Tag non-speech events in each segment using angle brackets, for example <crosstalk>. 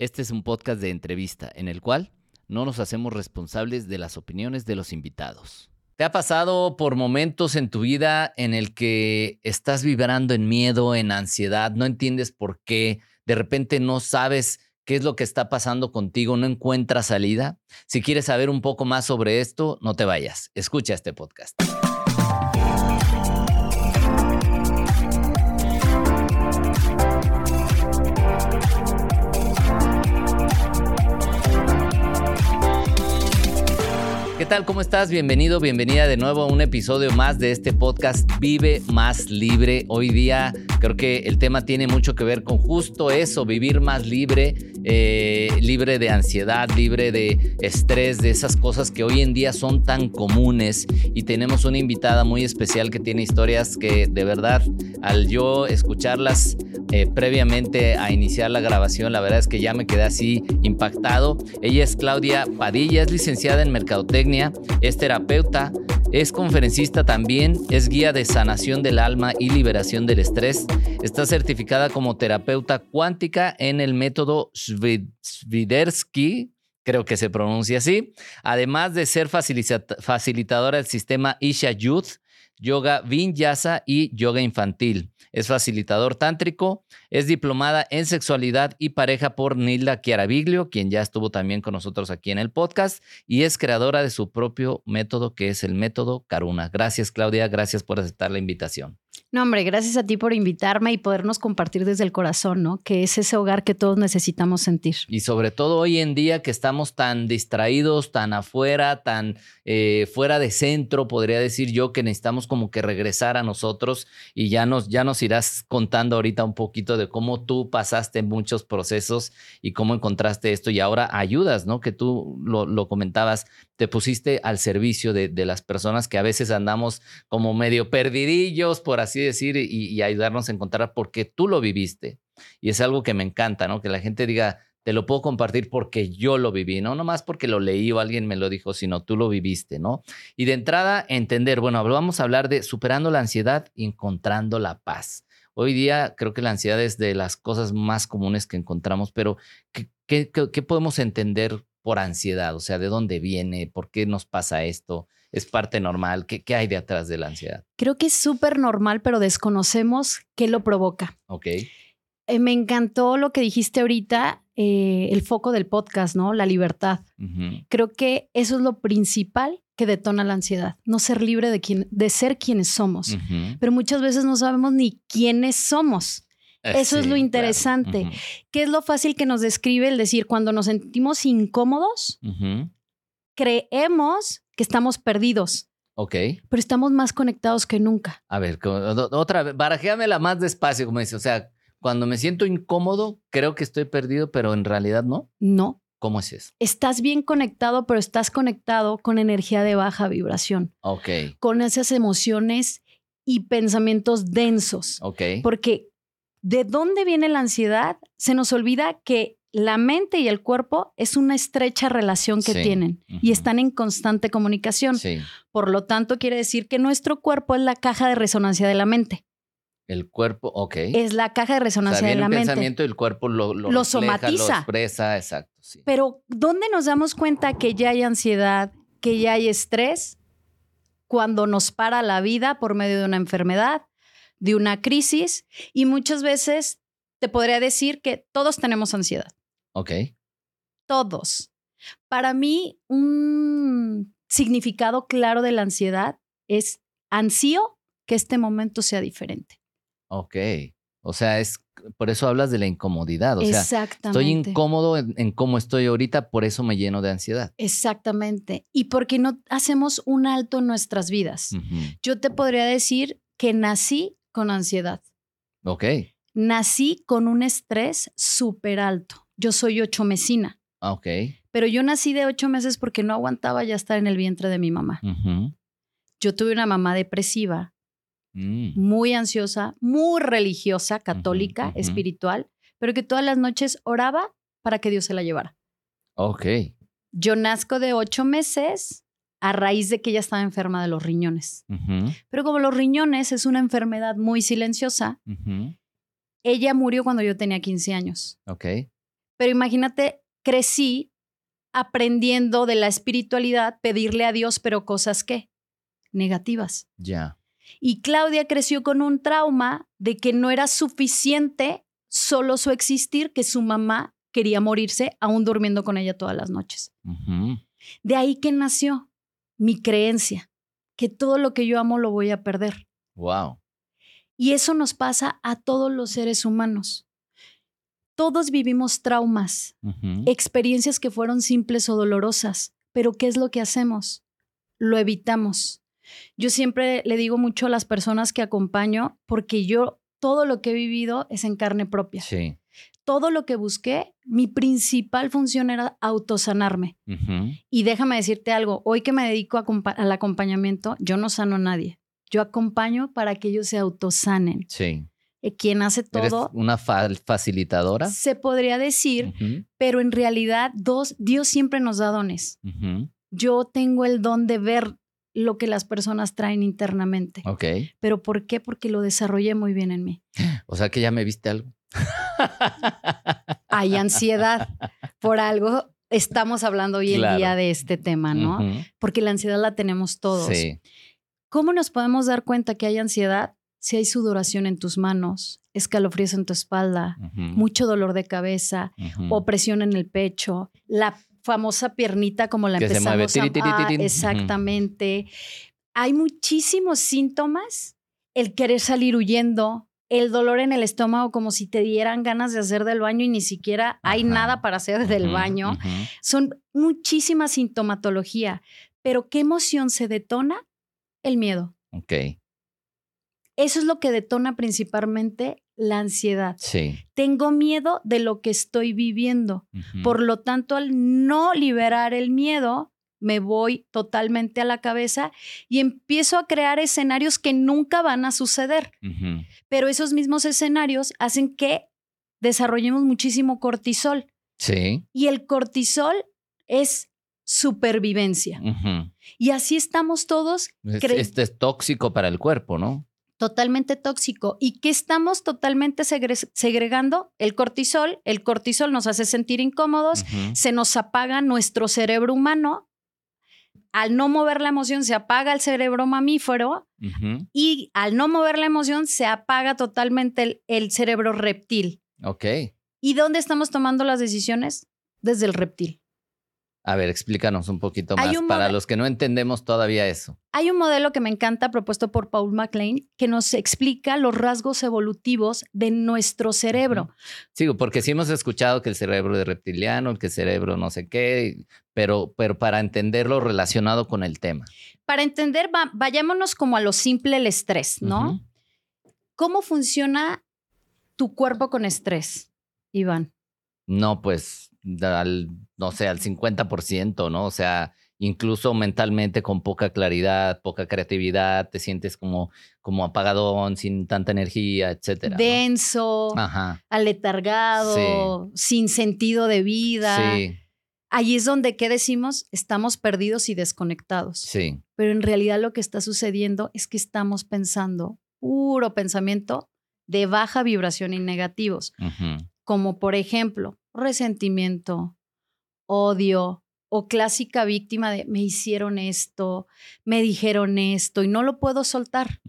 Este es un podcast de entrevista en el cual no nos hacemos responsables de las opiniones de los invitados. ¿Te ha pasado por momentos en tu vida en el que estás vibrando en miedo, en ansiedad, no entiendes por qué, de repente no sabes qué es lo que está pasando contigo, no encuentras salida? Si quieres saber un poco más sobre esto, no te vayas, escucha este podcast. Tal? ¿Cómo estás? Bienvenido, bienvenida de nuevo a un episodio más de este podcast Vive más libre. Hoy día creo que el tema tiene mucho que ver con justo eso, vivir más libre, eh, libre de ansiedad, libre de estrés, de esas cosas que hoy en día son tan comunes. Y tenemos una invitada muy especial que tiene historias que de verdad, al yo escucharlas eh, previamente a iniciar la grabación, la verdad es que ya me quedé así impactado. Ella es Claudia Padilla, es licenciada en Mercadotecnia es terapeuta, es conferencista también, es guía de sanación del alma y liberación del estrés. Está certificada como terapeuta cuántica en el método Svidersky, creo que se pronuncia así, además de ser facilitadora del sistema Isha Youth, yoga vinyasa y yoga infantil. Es facilitador tántrico, es diplomada en sexualidad y pareja por Nilda Chiaraviglio, quien ya estuvo también con nosotros aquí en el podcast, y es creadora de su propio método que es el método Karuna. Gracias Claudia, gracias por aceptar la invitación. No, hombre, gracias a ti por invitarme y podernos compartir desde el corazón, ¿no? Que es ese hogar que todos necesitamos sentir. Y sobre todo hoy en día que estamos tan distraídos, tan afuera, tan eh, fuera de centro, podría decir yo, que necesitamos como que regresar a nosotros y ya nos, ya nos irás contando ahorita un poquito de cómo tú pasaste muchos procesos y cómo encontraste esto y ahora ayudas, ¿no? Que tú lo, comentabas, te pusiste al servicio de, de, las personas que a veces andamos como medio perdidillos, por así decir, y, y, ayudarnos a encontrar porque tú lo viviste. Y es algo que me encanta, ¿no? Que la gente diga, te lo puedo compartir porque yo lo viví, no nomás porque lo leí o alguien me lo dijo, sino tú lo viviste, ¿no? Y de entrada, entender, bueno, vamos a hablar de superando la ansiedad y encontrando la paz. Hoy día creo que la ansiedad es de las cosas más comunes que encontramos, pero ¿qué, qué, qué podemos entender por ansiedad? O sea, ¿de dónde viene? ¿Por qué nos pasa esto? ¿Es parte normal? ¿Qué, qué hay de atrás de la ansiedad? Creo que es súper normal, pero desconocemos qué lo provoca. Ok. Eh, me encantó lo que dijiste ahorita, eh, el foco del podcast, ¿no? La libertad. Uh -huh. Creo que eso es lo principal que detona la ansiedad, no ser libre de, quien, de ser quienes somos. Uh -huh. Pero muchas veces no sabemos ni quiénes somos. Eso sí, es lo interesante. Claro. Uh -huh. ¿Qué es lo fácil que nos describe el decir cuando nos sentimos incómodos? Uh -huh. Creemos que estamos perdidos. Ok. Pero estamos más conectados que nunca. A ver, otra vez, barajéamela más despacio, como dice. O sea, cuando me siento incómodo, creo que estoy perdido, pero en realidad no. No. ¿Cómo es eso? Estás bien conectado, pero estás conectado con energía de baja vibración. Ok. Con esas emociones y pensamientos densos. Ok. Porque de dónde viene la ansiedad, se nos olvida que la mente y el cuerpo es una estrecha relación que sí. tienen uh -huh. y están en constante comunicación. Sí. Por lo tanto, quiere decir que nuestro cuerpo es la caja de resonancia de la mente. El cuerpo, ok. Es la caja de resonancia o sea, de la el mente. pensamiento y el cuerpo lo, lo, lo refleja, somatiza. Lo expresa, exacto. Sí. Pero, ¿dónde nos damos cuenta que ya hay ansiedad, que ya hay estrés? Cuando nos para la vida por medio de una enfermedad, de una crisis, y muchas veces te podría decir que todos tenemos ansiedad. Ok. Todos. Para mí, un significado claro de la ansiedad es ansío que este momento sea diferente. Ok. O sea, es por eso hablas de la incomodidad. O Exactamente. sea, estoy incómodo en, en, cómo estoy ahorita, por eso me lleno de ansiedad. Exactamente. Y porque no hacemos un alto en nuestras vidas. Uh -huh. Yo te podría decir que nací con ansiedad. Ok. Nací con un estrés súper alto. Yo soy ocho mesina. Ok. Pero yo nací de ocho meses porque no aguantaba ya estar en el vientre de mi mamá. Uh -huh. Yo tuve una mamá depresiva Mm. muy ansiosa, muy religiosa, católica, uh -huh, uh -huh. espiritual, pero que todas las noches oraba para que Dios se la llevara. Ok. Yo nazco de ocho meses a raíz de que ella estaba enferma de los riñones. Uh -huh. Pero como los riñones es una enfermedad muy silenciosa, ella murió cuando yo tenía 15 años. Ok. Pero imagínate, crecí aprendiendo de la espiritualidad, pedirle a Dios, pero cosas que negativas. Ya. Y Claudia creció con un trauma de que no era suficiente solo su existir, que su mamá quería morirse aún durmiendo con ella todas las noches. De ahí que nació mi creencia, que todo lo que yo amo lo voy a perder. Wow. Y eso nos pasa a todos los seres humanos. Todos vivimos traumas, experiencias que fueron simples o dolorosas, pero ¿qué es lo que hacemos? Lo evitamos. Yo siempre le digo mucho a las personas que acompaño, porque yo todo lo que he vivido es en carne propia. Sí. Todo lo que busqué, mi principal función era autosanarme. Y déjame decirte algo, hoy que me dedico al acompañamiento, yo no sano a nadie. Yo acompaño para que ellos se autosanen. Sí. Eh, quien hace todo. ¿Eres una facilitadora? Se podría decir, pero en realidad dos, Dios siempre nos da dones. Yo tengo el don de ver lo que las personas traen internamente. Ok. ¿Pero por qué? Porque lo desarrollé muy bien en mí. O sea que ya me viste algo. Hay ansiedad. Por algo estamos hablando hoy en día de este tema, ¿no? Porque la ansiedad la tenemos todos. Sí. ¿Cómo nos podemos dar cuenta que hay ansiedad? Si hay sudoración en tus manos, escalofríos en tu espalda, mucho dolor de cabeza, opresión en el pecho, la famosa piernita como la empezamos a... exactamente. Hay muchísimos síntomas. El querer salir huyendo, el dolor en el estómago como si te dieran ganas de hacer del baño y ni siquiera hay nada para hacer del baño. Son muchísima sintomatología. Pero ¿qué emoción se detona? El miedo. Ok. Eso es lo que detona principalmente la ansiedad. Sí. Tengo miedo de lo que estoy viviendo. Por lo tanto, al no liberar el miedo, me voy totalmente a la cabeza y empiezo a crear escenarios que nunca van a suceder. Pero esos mismos escenarios hacen que desarrollemos muchísimo cortisol. Sí. Y el cortisol es supervivencia. Y así estamos todos. Este es tóxico para el cuerpo, ¿no? Totalmente tóxico y que estamos totalmente segregando el cortisol. El cortisol nos hace sentir incómodos, se nos apaga nuestro cerebro humano. Al no mover la emoción se apaga el cerebro mamífero y al no mover la emoción se apaga totalmente el, el cerebro reptil. Ok. ¿Y dónde estamos tomando las decisiones? Desde el reptil. A ver, explícanos un poquito más para los que no entendemos todavía eso. Hay un modelo que me encanta propuesto por Paul MacLean que nos explica los rasgos evolutivos de nuestro cerebro. Sí, porque sí hemos escuchado que el cerebro es reptiliano, que el cerebro no sé qué, pero, pero para entenderlo relacionado con el tema. Para entender, vayámonos como a lo simple el estrés, ¿no? ¿Cómo funciona tu cuerpo con estrés, Iván? No, pues al, no sé, al 50%, ¿no? O sea, incluso mentalmente con poca claridad, poca creatividad, te sientes como, como apagadón, sin tanta energía, etcétera. Denso, aletargado, sin sentido de vida. Sí. Ahí es donde, ¿qué decimos? Estamos perdidos y desconectados. Sí. Pero en realidad lo que está sucediendo es que estamos pensando puro pensamiento de baja vibración y negativos. Como por ejemplo, resentimiento, odio o clásica víctima de me hicieron esto, me dijeron esto y no lo puedo soltar.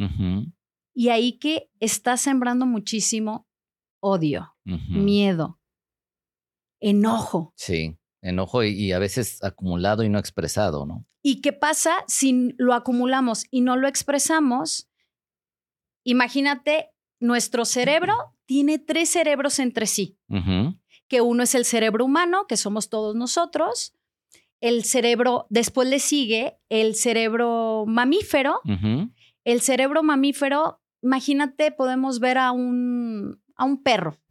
Y ahí que está sembrando muchísimo odio, miedo, enojo. Sí, enojo y, a veces acumulado y no expresado, ¿no? ¿Y qué pasa si lo acumulamos y no lo expresamos? Imagínate, nuestro cerebro tiene tres cerebros entre sí que uno es el cerebro humano, que somos todos nosotros. El cerebro, después le sigue el cerebro mamífero. El cerebro mamífero, imagínate, podemos ver a un, a un perro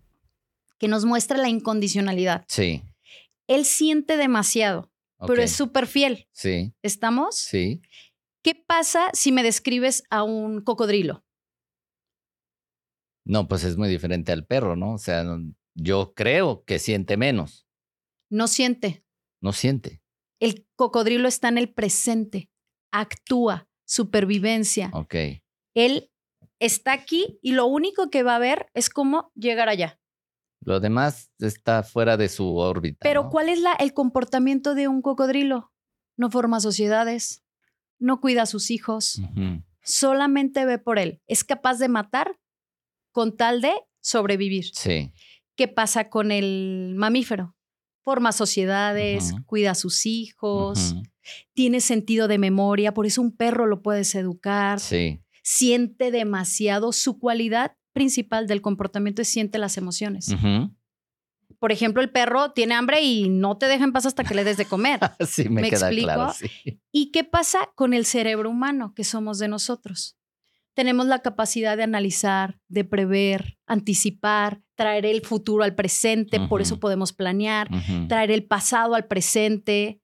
que nos muestra la incondicionalidad. Sí. Él siente demasiado, pero es súper fiel. Sí. ¿Estamos? Sí. ¿Qué pasa si me describes a un cocodrilo? No, pues es muy diferente al perro, ¿no? O sea, yo creo que siente menos. No siente. No siente. El cocodrilo está en el presente, actúa, supervivencia. Ok. Él está aquí y lo único que va a ver es cómo llegar allá. Lo demás está fuera de su órbita. Pero ¿cuál es la, el comportamiento de un cocodrilo? No forma sociedades, no cuida a sus hijos, solamente ve por él. Es capaz de matar con tal de sobrevivir. Sí. ¿Qué pasa con el mamífero? Forma sociedades, cuida a sus hijos, tiene sentido de memoria, por eso un perro lo puedes educar. Sí. Siente demasiado. Su cualidad principal del comportamiento es siente las emociones. Por ejemplo, el perro tiene hambre y no te deja en paz hasta que le des de comer. <laughs> sí, me, queda claro. ¿Y qué pasa con el cerebro humano que somos de nosotros? Tenemos la capacidad de analizar, de prever, anticipar, traer el futuro al presente, por eso podemos planear, traer el pasado al presente,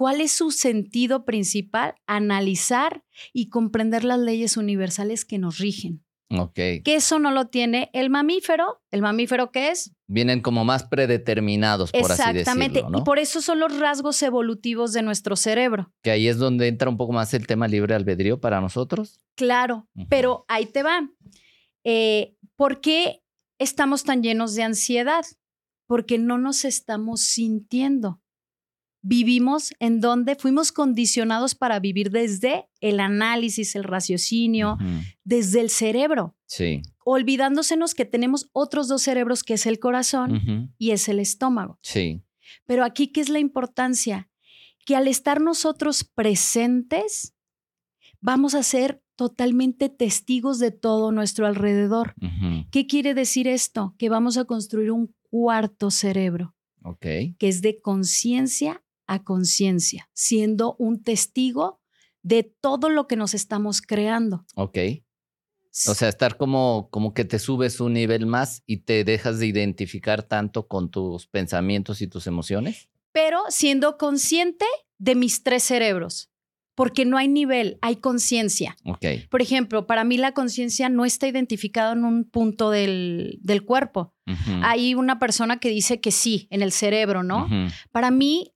¿Cuál es su sentido principal? Analizar y comprender las leyes universales que nos rigen. Ok. Que eso no lo tiene el mamífero. ¿El mamífero qué es? Vienen como más predeterminados, por así decirlo. Exactamente. Y por eso son los rasgos evolutivos de nuestro cerebro. Que ahí es donde entra un poco más el tema libre albedrío para nosotros. Claro, pero ahí te va. Eh, ¿Por qué estamos tan llenos de ansiedad? Porque no nos estamos sintiendo vivimos en donde fuimos condicionados para vivir desde el análisis, el raciocinio, desde el cerebro. Sí. Olvidándosenos que tenemos otros dos cerebros, que es el corazón y es el estómago. Sí. Pero aquí, ¿qué es la importancia? Que al estar nosotros presentes, vamos a ser totalmente testigos de todo nuestro alrededor. ¿Qué quiere decir esto? Que vamos a construir un cuarto cerebro. Okay. que es de conciencia a conciencia, siendo un testigo de todo lo que nos estamos creando. Ok. O sea, estar como, como que te subes un nivel más y te dejas de identificar tanto con tus pensamientos y tus emociones. Pero siendo consciente de mis tres cerebros, porque no hay nivel, hay conciencia. Ok. Por ejemplo, para mí la conciencia no está identificada en un punto del, del cuerpo. Hay una persona que dice que sí, en el cerebro, ¿no? Para mí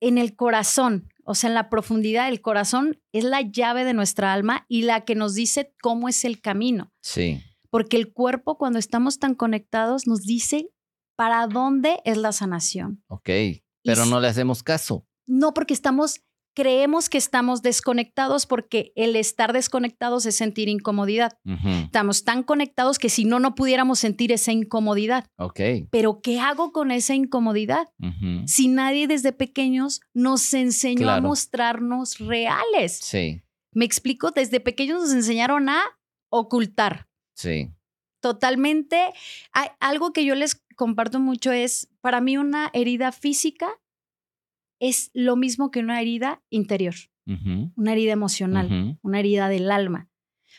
en el corazón, o sea, en la profundidad del corazón es la llave de nuestra alma y la que nos dice cómo es el camino. Sí. Porque el cuerpo, cuando estamos tan conectados, nos dice para dónde es la sanación. Ok, pero no le hacemos caso. No, porque estamos creemos que estamos desconectados porque el estar desconectados es sentir incomodidad. Estamos tan conectados que si no, no pudiéramos sentir esa incomodidad. Ok. Pero ¿qué hago con esa incomodidad? Si nadie desde pequeños nos enseñó a mostrarnos reales. Sí. Me explico, desde pequeños nos enseñaron a ocultar. Sí. Totalmente. Hay, algo que yo les comparto mucho es, para mí una herida física es lo mismo que una herida interior, una herida emocional, una herida del alma.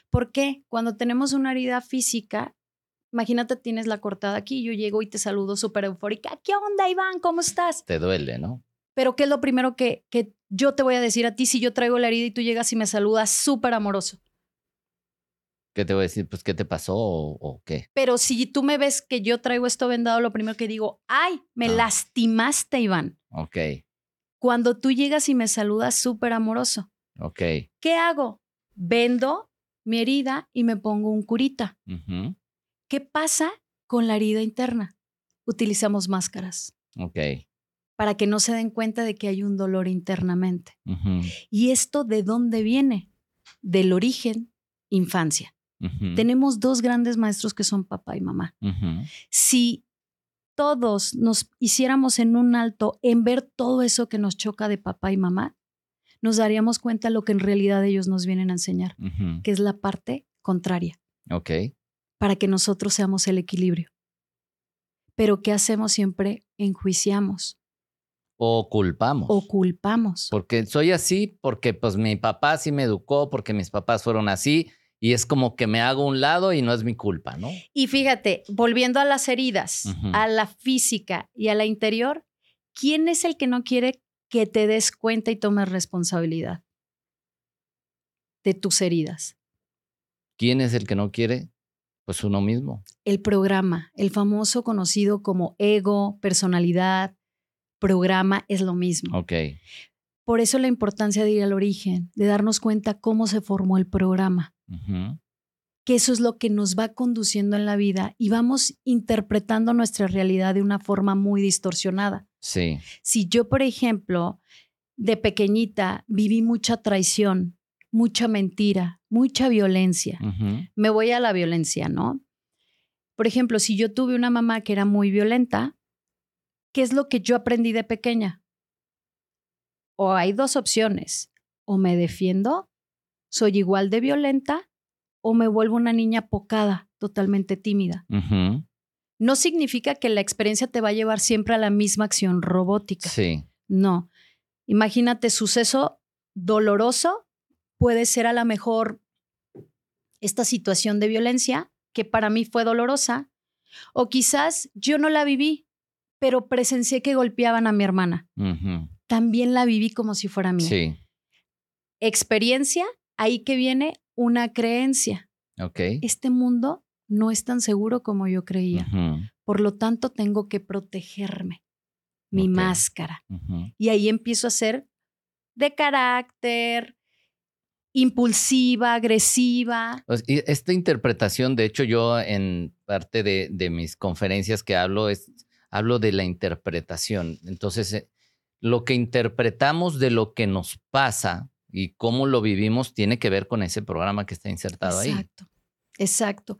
¿Por qué? Cuando tenemos una herida física, imagínate, tienes la cortada aquí, yo llego y te saludo súper eufórica. ¿Qué onda, Iván? ¿Cómo estás? Te duele, ¿no? Pero ¿qué es lo primero que, que yo te voy a decir a ti si yo traigo la herida y tú llegas y me saludas súper amoroso? ¿Qué te voy a decir? Pues, ¿qué te pasó o, qué? Pero si tú me ves que yo traigo esto vendado, lo primero que digo, ay, me ah. lastimaste, Iván. Ok cuando tú llegas y me saludas súper amoroso. Ok. ¿Qué hago? Vendo mi herida y me pongo un curita. ¿Qué pasa con la herida interna? Utilizamos máscaras. Ok. Para que no se den cuenta de que hay un dolor internamente. ¿Y esto de dónde viene? Del origen, infancia. Tenemos dos grandes maestros que son papá y mamá. Si todos nos hiciéramos en un alto en ver todo eso que nos choca de papá y mamá, nos daríamos cuenta de lo que en realidad ellos nos vienen a enseñar, que es la parte contraria. Ok. Para que nosotros seamos el equilibrio. Pero ¿qué hacemos siempre? Enjuiciamos. O culpamos. O culpamos. Porque soy así, porque pues mi papá sí me educó, porque mis papás fueron así, y es como que me hago un lado y no es mi culpa, ¿no? Y fíjate, volviendo a las heridas, a la física y a la interior, ¿quién es el que no quiere que te des cuenta y tomes responsabilidad de tus heridas? ¿Quién es el que no quiere? Pues uno mismo. El programa, el famoso conocido como ego, personalidad, programa, es lo mismo. Ok. Por eso la importancia de ir al origen, de darnos cuenta cómo se formó el programa que eso es lo que nos va conduciendo en la vida y vamos interpretando nuestra realidad de una forma muy distorsionada. Sí. Si yo, por ejemplo, de pequeñita viví mucha traición, mucha mentira, mucha violencia, me voy a la violencia, ¿no? Por ejemplo, si yo tuve una mamá que era muy violenta, ¿qué es lo que yo aprendí de pequeña? O hay dos opciones, o me defiendo, soy igual de violenta, o me vuelvo una niña pocada, totalmente tímida. No significa que la experiencia te va a llevar siempre a la misma acción robótica. Sí. No. Imagínate, suceso doloroso puede ser a lo mejor esta situación de violencia que para mí fue dolorosa, o quizás yo no la viví, pero presencié que golpeaban a mi hermana. También la viví como si fuera mía. Sí. Experiencia, ahí que viene una creencia. Ok. Este mundo no es tan seguro como yo creía. Por lo tanto, tengo que protegerme. Mi máscara. Y ahí empiezo a ser de carácter, impulsiva, agresiva. Esta interpretación, de hecho, yo en parte de, mis conferencias que hablo, es, hablo de la interpretación. Entonces, eh, lo que interpretamos de lo que nos pasa y cómo lo vivimos tiene que ver con ese programa que está insertado ahí. Exacto, exacto.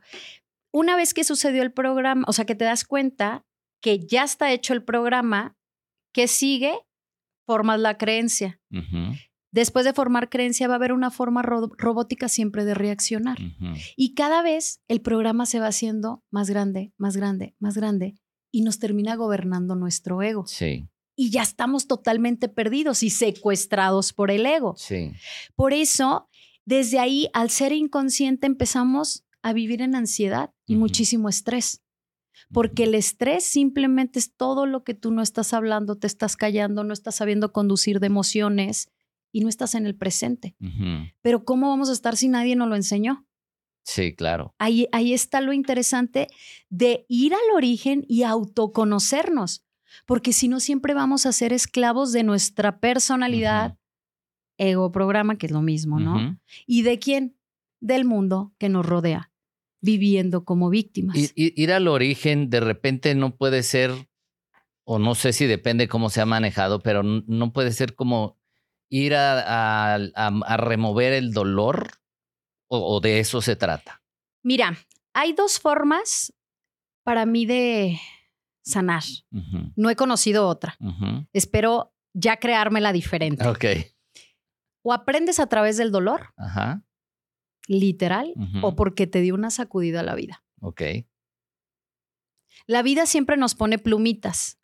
Una vez que sucedió el programa, o sea, que te das cuenta que ya está hecho el programa, que sigue? Formas la creencia. Después de formar creencia va a haber una forma robótica siempre de reaccionar. Y cada vez el programa se va haciendo más grande, más grande, más grande y nos termina gobernando nuestro ego. Sí y ya estamos totalmente perdidos y secuestrados por el ego. Sí. Por eso, desde ahí, al ser inconsciente, empezamos a vivir en ansiedad y muchísimo estrés. Porque el estrés simplemente es todo lo que tú no estás hablando, te estás callando, no estás sabiendo conducir de emociones y no estás en el presente. Pero ¿cómo vamos a estar si nadie nos lo enseñó? Sí, claro. Ahí, ahí está lo interesante de ir al origen y autoconocernos porque si no siempre vamos a ser esclavos de nuestra personalidad, ego programa, que es lo mismo, ¿no? ¿Y de quién? Del mundo que nos rodea, viviendo como víctimas. ir al origen de repente no puede ser, o no sé si depende cómo se ha manejado, pero no puede ser como ir a, remover el dolor o de eso se trata. Mira, hay dos formas para mí de, sanar. No he conocido otra. Espero ya creármela diferente. Ok. O aprendes a través del dolor, Ajá. literal, o porque te dio una sacudida a la vida. Ok. La vida siempre nos pone plumitas.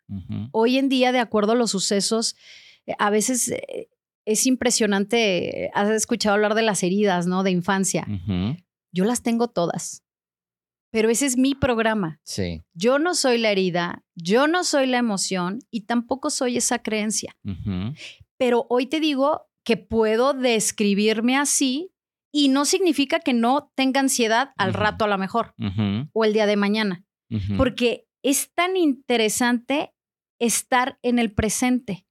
Hoy en día, de acuerdo a los sucesos, eh, a veces eh, es impresionante. Has escuchado hablar de las heridas, ¿no? De infancia. Yo las tengo todas pero ese es mi programa. Sí. Yo no soy la herida, yo no soy la emoción y tampoco soy esa creencia. Pero hoy te digo que puedo describirme así y no significa que no tenga ansiedad al rato a lo mejor o el día de mañana, porque es tan interesante estar en el presente.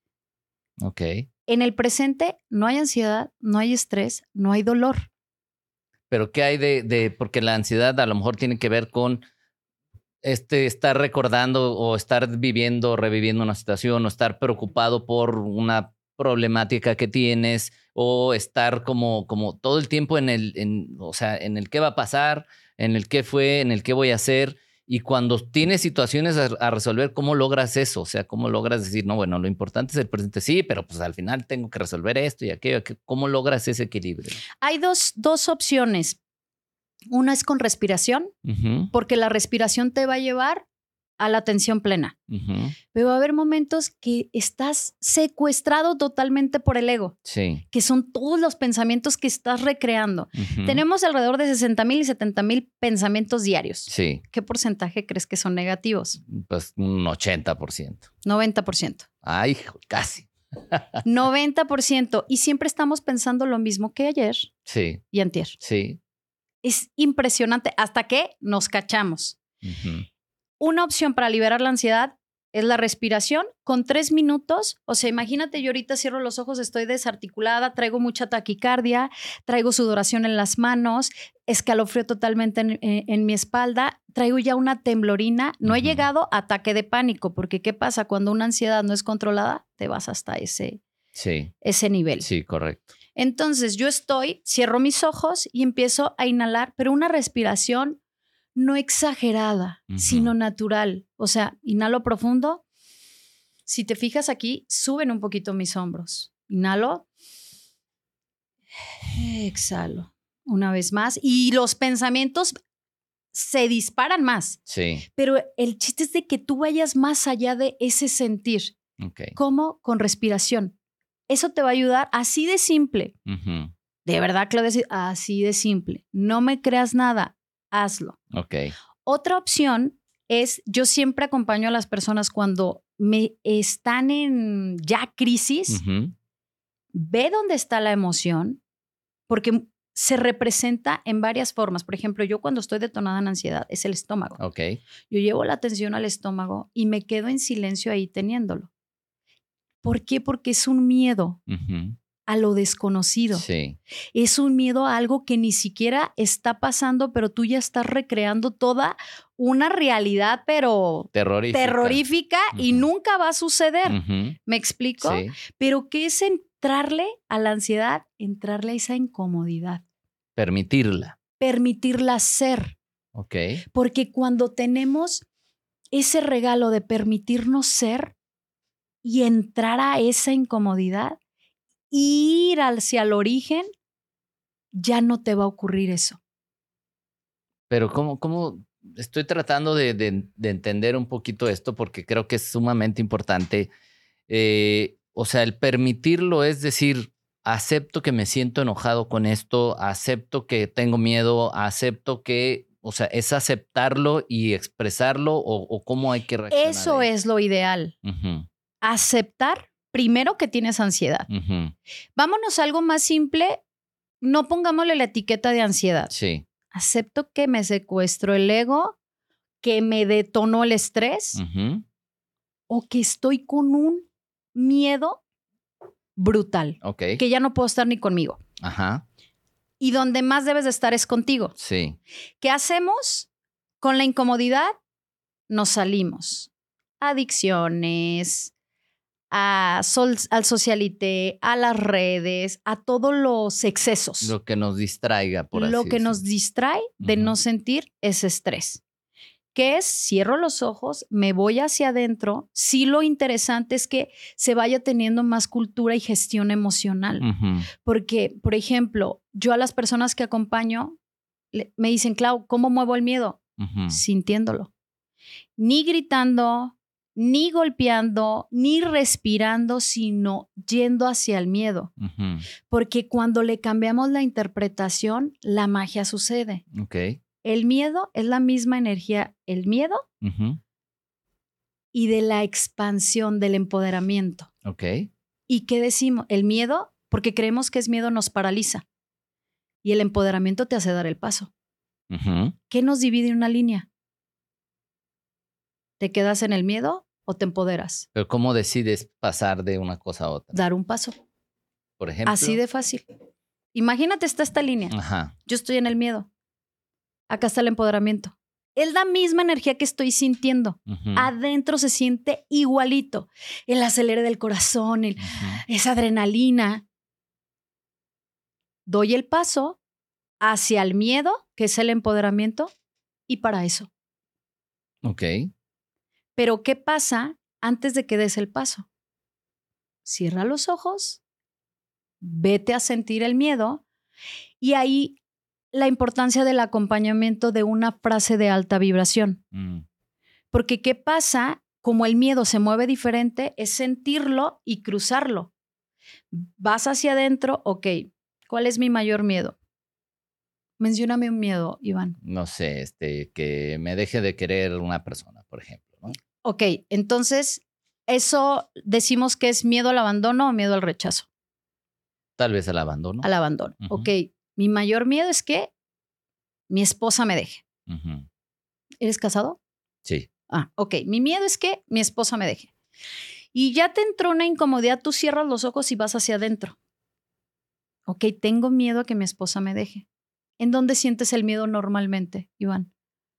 Ok. En el presente no hay ansiedad, no hay estrés, no hay dolor. Pero ¿qué hay de, porque la ansiedad a lo mejor tiene que ver con este, estar recordando o estar viviendo, reviviendo una situación o estar preocupado por una problemática que tienes o estar como, como todo el tiempo en el, en, o sea, en el qué va a pasar, en el qué fue, en el qué voy a hacer. Y cuando tienes situaciones a, resolver, ¿cómo logras eso? O sea, ¿cómo logras decir, no, bueno, lo importante es el presente? Sí, pero pues al final tengo que resolver esto y aquello. ¿Cómo logras ese equilibrio? Hay dos, dos opciones. Una es con respiración, porque la respiración te va a llevar a la atención plena. Pero va a haber momentos que estás secuestrado totalmente por el ego. Sí. Que son todos los pensamientos que estás recreando. Tenemos alrededor de 60 mil y 70 mil pensamientos diarios. Sí. ¿Qué porcentaje crees que son negativos? Pues un 80%. 90%. Ay, casi. <laughs> 90%. Y siempre estamos pensando lo mismo que ayer. Sí. Y antier. Sí. Es impresionante hasta que nos cachamos. Una opción para liberar la ansiedad es la respiración con tres minutos. O sea, imagínate, yo ahorita cierro los ojos, estoy desarticulada, traigo mucha taquicardia, traigo sudoración en las manos, escalofrío totalmente en, mi espalda, traigo ya una temblorina. No he llegado a ataque de pánico, porque ¿qué pasa? Cuando una ansiedad no es controlada, te vas hasta ese, sí. ese nivel. Sí, correcto. Entonces yo estoy, cierro mis ojos y empiezo a inhalar, pero una respiración no exagerada, sino natural. O sea, inhalo profundo. Si te fijas aquí, suben un poquito mis hombros. Inhalo. Exhalo. Una vez más. Y los pensamientos se disparan más. Sí. Pero el chiste es de que tú vayas más allá de ese sentir. Okay. Como con respiración. Eso te va a ayudar así de simple. De verdad, Claudia, así de simple. No me creas nada hazlo. Ok. Otra opción es, yo siempre acompaño a las personas cuando me están en ya crisis, ve dónde está la emoción, porque se representa en varias formas. Por ejemplo, yo cuando estoy detonada en ansiedad, es el estómago. Ok. Yo llevo la atención al estómago y me quedo en silencio ahí teniéndolo. ¿Por qué? Porque es un miedo a lo desconocido. Sí. Es un miedo a algo que ni siquiera está pasando, pero tú ya estás recreando toda una realidad, pero terrorífica, terrorífica y nunca va a suceder. ¿Me explico? Sí. Pero ¿qué es entrarle a la ansiedad? Entrarle a esa incomodidad. Permitirla. Permitirla ser. Ok. Porque cuando tenemos ese regalo de permitirnos ser y entrar a esa incomodidad, ir hacia el origen, ya no te va a ocurrir eso. Pero ¿cómo, cómo estoy tratando de, entender un poquito esto porque creo que es sumamente importante? Eh, o sea, el permitirlo es decir, acepto que me siento enojado con esto, acepto que tengo miedo, acepto que, o sea, es aceptarlo y expresarlo o, cómo hay que reaccionar. Eso es lo ideal. Aceptar primero que tienes ansiedad. Vámonos a algo más simple. No pongámosle la etiqueta de ansiedad. Sí. Acepto que me secuestro el ego, que me detonó el estrés o que estoy con un miedo brutal. Ok. Que ya no puedo estar ni conmigo. Ajá. Y donde más debes de estar es contigo. Sí. ¿Qué hacemos? Con la incomodidad nos salimos. Adicciones, a al socialité, a las redes, a todos los excesos. Lo que nos distraiga, por así Lo que nos distrae de no sentir ese estrés. Que es, cierro los ojos, me voy hacia adentro. Sí, lo interesante es que se vaya teniendo más cultura y gestión emocional. Porque, por ejemplo, yo a las personas que acompaño me dicen, Clau, ¿cómo muevo el miedo? Sintiéndolo. Ni gritando, ni golpeando, ni respirando, sino yendo hacia el miedo. Porque cuando le cambiamos la interpretación, la magia sucede. El miedo es la misma energía, el miedo y de la expansión, del empoderamiento. ¿Y qué decimos? El miedo, porque creemos que es miedo, nos paraliza. Y el empoderamiento te hace dar el paso. ¿Qué nos divide en una línea? ¿Te quedas en el miedo o te empoderas? Pero ¿cómo decides pasar de una cosa a otra? Dar un paso. Por ejemplo. Así de fácil. Imagínate está esta línea. Ajá. Yo estoy en el miedo. Acá está el empoderamiento. Es la misma energía que estoy sintiendo. Adentro se siente igualito. El acelere del corazón, esa adrenalina. Doy el paso hacia el miedo, que es el empoderamiento, y para eso. Ok. Pero ¿qué pasa antes de que des el paso? Cierra los ojos, vete a sentir el miedo y ahí la importancia del acompañamiento de una frase de alta vibración. Mm. Porque ¿qué pasa? Como el miedo se mueve diferente, es sentirlo y cruzarlo. Vas hacia adentro, ok, ¿cuál es mi mayor miedo? Mencióname un miedo, Iván. No sé, este, que me deje de querer una persona, por ejemplo. Ok, entonces, ¿eso decimos que es miedo al abandono o miedo al rechazo? Tal vez al abandono. Al abandono. Ok, mi mayor miedo es que mi esposa me deje. ¿Eres casado? Sí. Ah, ok. Mi miedo es que mi esposa me deje. Y ya te entró una incomodidad, tú cierras los ojos y vas hacia adentro. Ok, tengo miedo a que mi esposa me deje. ¿En dónde sientes el miedo normalmente, Iván?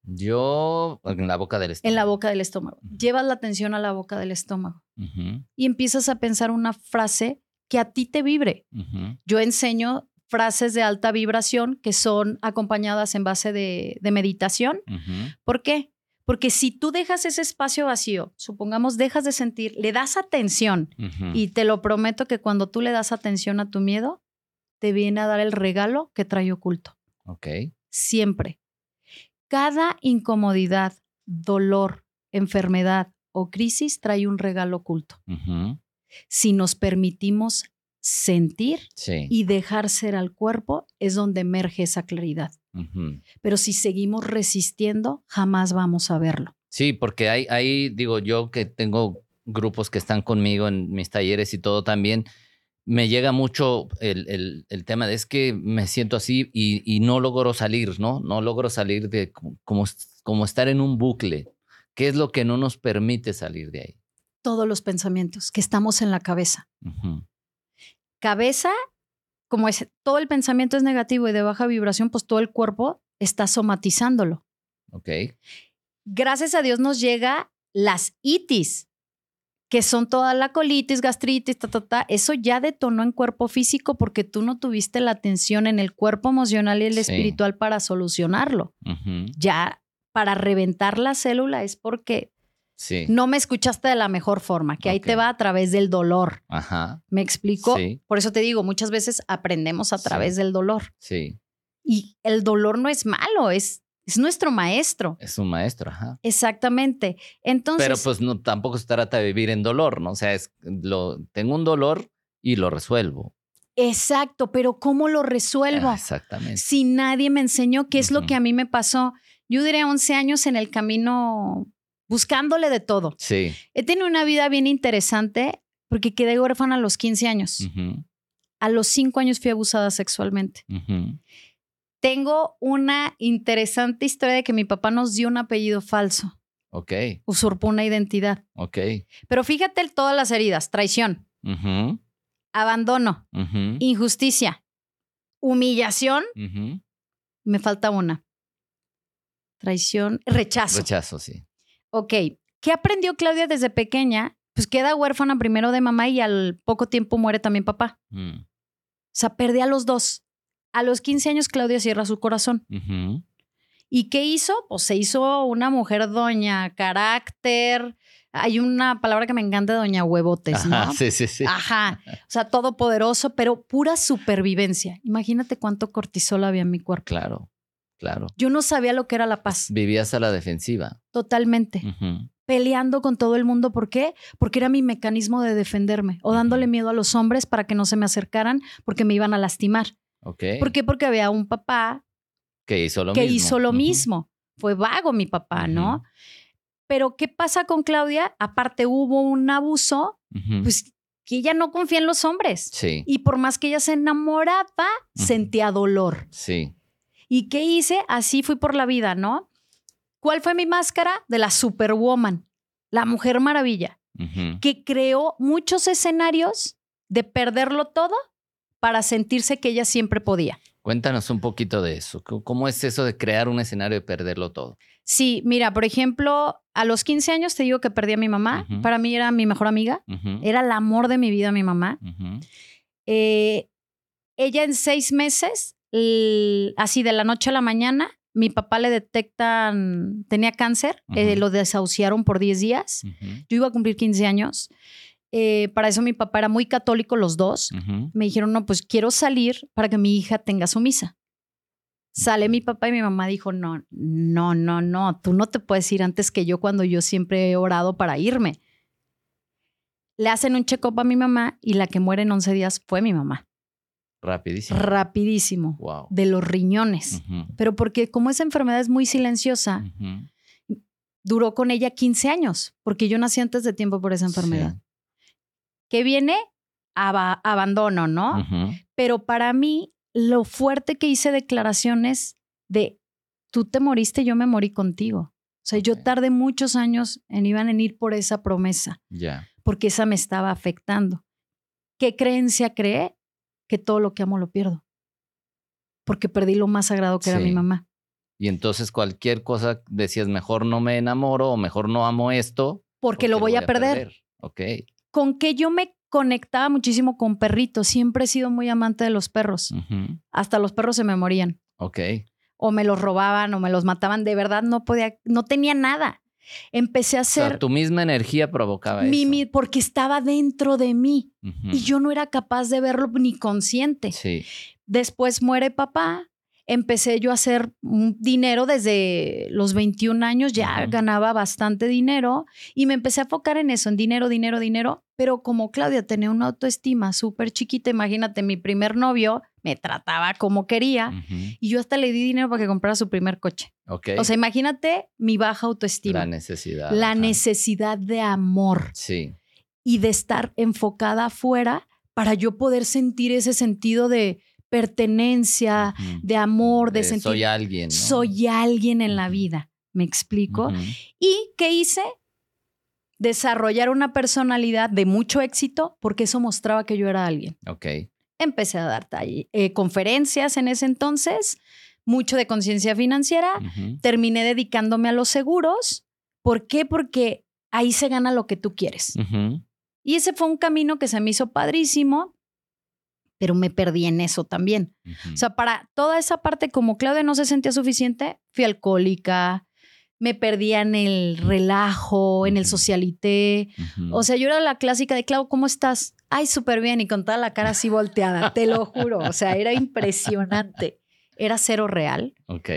Yo en la boca del estómago. En la boca del estómago. Llevas la atención a la boca del estómago y empiezas a pensar una frase que a ti te vibre. Yo enseño frases de alta vibración que son acompañadas en base de, meditación. ¿Por qué? Porque si tú dejas ese espacio vacío, supongamos dejas de sentir, le das atención y te lo prometo que cuando tú le das atención a tu miedo, te viene a dar el regalo que trae oculto. Ok. Siempre. Cada incomodidad, dolor, enfermedad o crisis trae un regalo oculto. Si nos permitimos sentir y dejar ser al cuerpo, es donde emerge esa claridad. Pero si seguimos resistiendo, jamás vamos a verlo. Sí, porque hay, ahí, digo, yo que tengo grupos que están conmigo en mis talleres y todo también, me llega mucho el, tema de es que me siento así y, no logro salir, ¿no? No logro salir de como, como estar en un bucle. ¿Qué es lo que no nos permite salir de ahí? Todos los pensamientos que estamos en la cabeza. Cabeza, como es, todo el pensamiento es negativo y de baja vibración, pues todo el cuerpo está somatizándolo. Ok. Gracias a Dios nos llega las itis, que son toda la colitis, gastritis, ta, ta, ta, eso ya detonó en cuerpo físico porque tú no tuviste la atención en el cuerpo emocional y el espiritual para solucionarlo. Ya para reventar la célula es porque no me escuchaste de la mejor forma, que ahí te va a través del dolor. Ajá. ¿Me explico? Por eso te digo, muchas veces aprendemos a través del dolor. Sí. Y el dolor no es malo, es es nuestro maestro. Es un maestro, ajá. Exactamente. Entonces. Pero pues no, tampoco se trata de vivir en dolor, ¿no? O sea, es, lo, tengo un dolor y lo resuelvo. Exacto, pero ¿cómo lo resuelvo? exactamente. Si nadie me enseñó qué es lo que a mí me pasó. Yo duré 11 años en el camino buscándole de todo. Sí. He tenido una vida bien interesante porque quedé huérfana a los 15 años. A los 5 años fui abusada sexualmente. Tengo una interesante historia de que mi papá nos dio un apellido falso. Ok. Usurpó una identidad. Ok. Pero fíjate todas las heridas, traición, abandono, injusticia, humillación. Me falta una. Traición, rechazo. Rechazo, sí. Ok. ¿Qué aprendió Claudia desde pequeña? Pues queda huérfana primero de mamá y al poco tiempo muere también papá. Mm. O sea, perdí a los dos. A los 15 años Claudia cierra su corazón. ¿Y qué hizo? Pues se hizo una mujer doña carácter. Hay una palabra que me encanta, doña huevotes, ¿no? sí, sí, sí. Ajá. O sea, todopoderoso, pero pura supervivencia. Imagínate cuánto cortisol había en mi cuerpo. Claro, claro. Yo no sabía lo que era la paz. Vivías a la defensiva. Totalmente. Peleando con todo el mundo. ¿Por qué? Porque era mi mecanismo de defenderme o dándole miedo a los hombres para que no se me acercaran porque me iban a lastimar. ¿Por qué? Porque había un papá que hizo lo que mismo. Hizo lo mismo. Fue vago mi papá, ¿no? Pero ¿qué pasa con Claudia? Aparte hubo un abuso, pues que ella no confía en los hombres. Sí. Y por más que ella se enamoraba, sentía dolor. Sí. ¿Y qué hice? Así fui por la vida, ¿no? ¿Cuál fue mi máscara? De la Superwoman, la Mujer Maravilla, que creó muchos escenarios de perderlo todo para sentirse que ella siempre podía. Cuéntanos un poquito de eso. ¿Cómo es eso de crear un escenario y perderlo todo? Sí, mira, por ejemplo, a los 15 años te digo que perdí a mi mamá. Para mí era mi mejor amiga. Era el amor de mi vida, mi mamá. Eh, ella en seis meses, así de la noche a la mañana, mi papá le detectan, tenía cáncer, eh, lo desahuciaron por 10 días. Yo iba a cumplir 15 años. Eh, para eso mi papá era muy católico, los dos. Me dijeron, no, pues quiero salir para que mi hija tenga su misa. Sale mi papá y mi mamá dijo, no, no, no, no, tú no te puedes ir antes que yo cuando yo siempre he orado para irme. Le hacen un check-up a mi mamá y la que muere en 11 días fue mi mamá. Rapidísimo. Rapidísimo. Wow. De los riñones. Pero porque como esa enfermedad es muy silenciosa, duró con ella 15 años, porque yo nací antes de tiempo por esa enfermedad que viene abandono, ¿no? Pero para mí, lo fuerte que hice declaraciones de tú te moriste, yo me morí contigo. O sea, yo tardé muchos años en iban en ir por esa promesa, Ya. porque esa me estaba afectando. ¿Qué creencia cree? Que todo lo que amo lo pierdo. Porque perdí lo más sagrado que era mi mamá. Y entonces cualquier cosa decías, mejor no me enamoro o mejor no amo esto. Porque, lo voy a perder. Ok. Con que yo me conectaba muchísimo con perritos. Siempre he sido muy amante de los perros. Hasta los perros se me morían. Ok. O me los robaban o me los mataban. De verdad no podía, no tenía nada. Empecé a O sea, hacer tu misma energía provocaba mi, eso. mi- porque estaba dentro de mí y yo no era capaz de verlo ni consciente. Sí. Después muere papá. Empecé yo a hacer dinero desde los 21 años, ya ganaba bastante dinero y me empecé a enfocar en eso, en dinero, dinero, dinero. Pero como Claudia tenía una autoestima súper chiquita, imagínate, mi primer novio me trataba como quería y yo hasta le di dinero para que comprara su primer coche. O sea, imagínate mi baja autoestima, la la, necesidad. ajá. necesidad de amor Sí. y de estar enfocada afuera para yo poder sentir ese sentido de pertenencia, de amor, de, De sentir Soy alguien. ¿no? soy alguien en la vida. ¿Me explico? ¿Y qué hice? Desarrollar una personalidad de mucho éxito porque eso mostraba que yo era alguien. Ok. Empecé a dar eh, conferencias en ese entonces, mucho de conciencia financiera. Terminé dedicándome a los seguros. ¿Por qué? Porque ahí se gana lo que tú quieres. Y ese fue un camino que se me hizo padrísimo, pero me perdí en eso también. O sea, para toda esa parte, como Claudia no se sentía suficiente, fui alcohólica, me perdía en el relajo, en el socialité. O sea, yo era la clásica de Clau, ¿cómo estás? Ay, súper bien, y con toda la cara así volteada, te lo juro. O sea, era impresionante. Era cero real. Ok.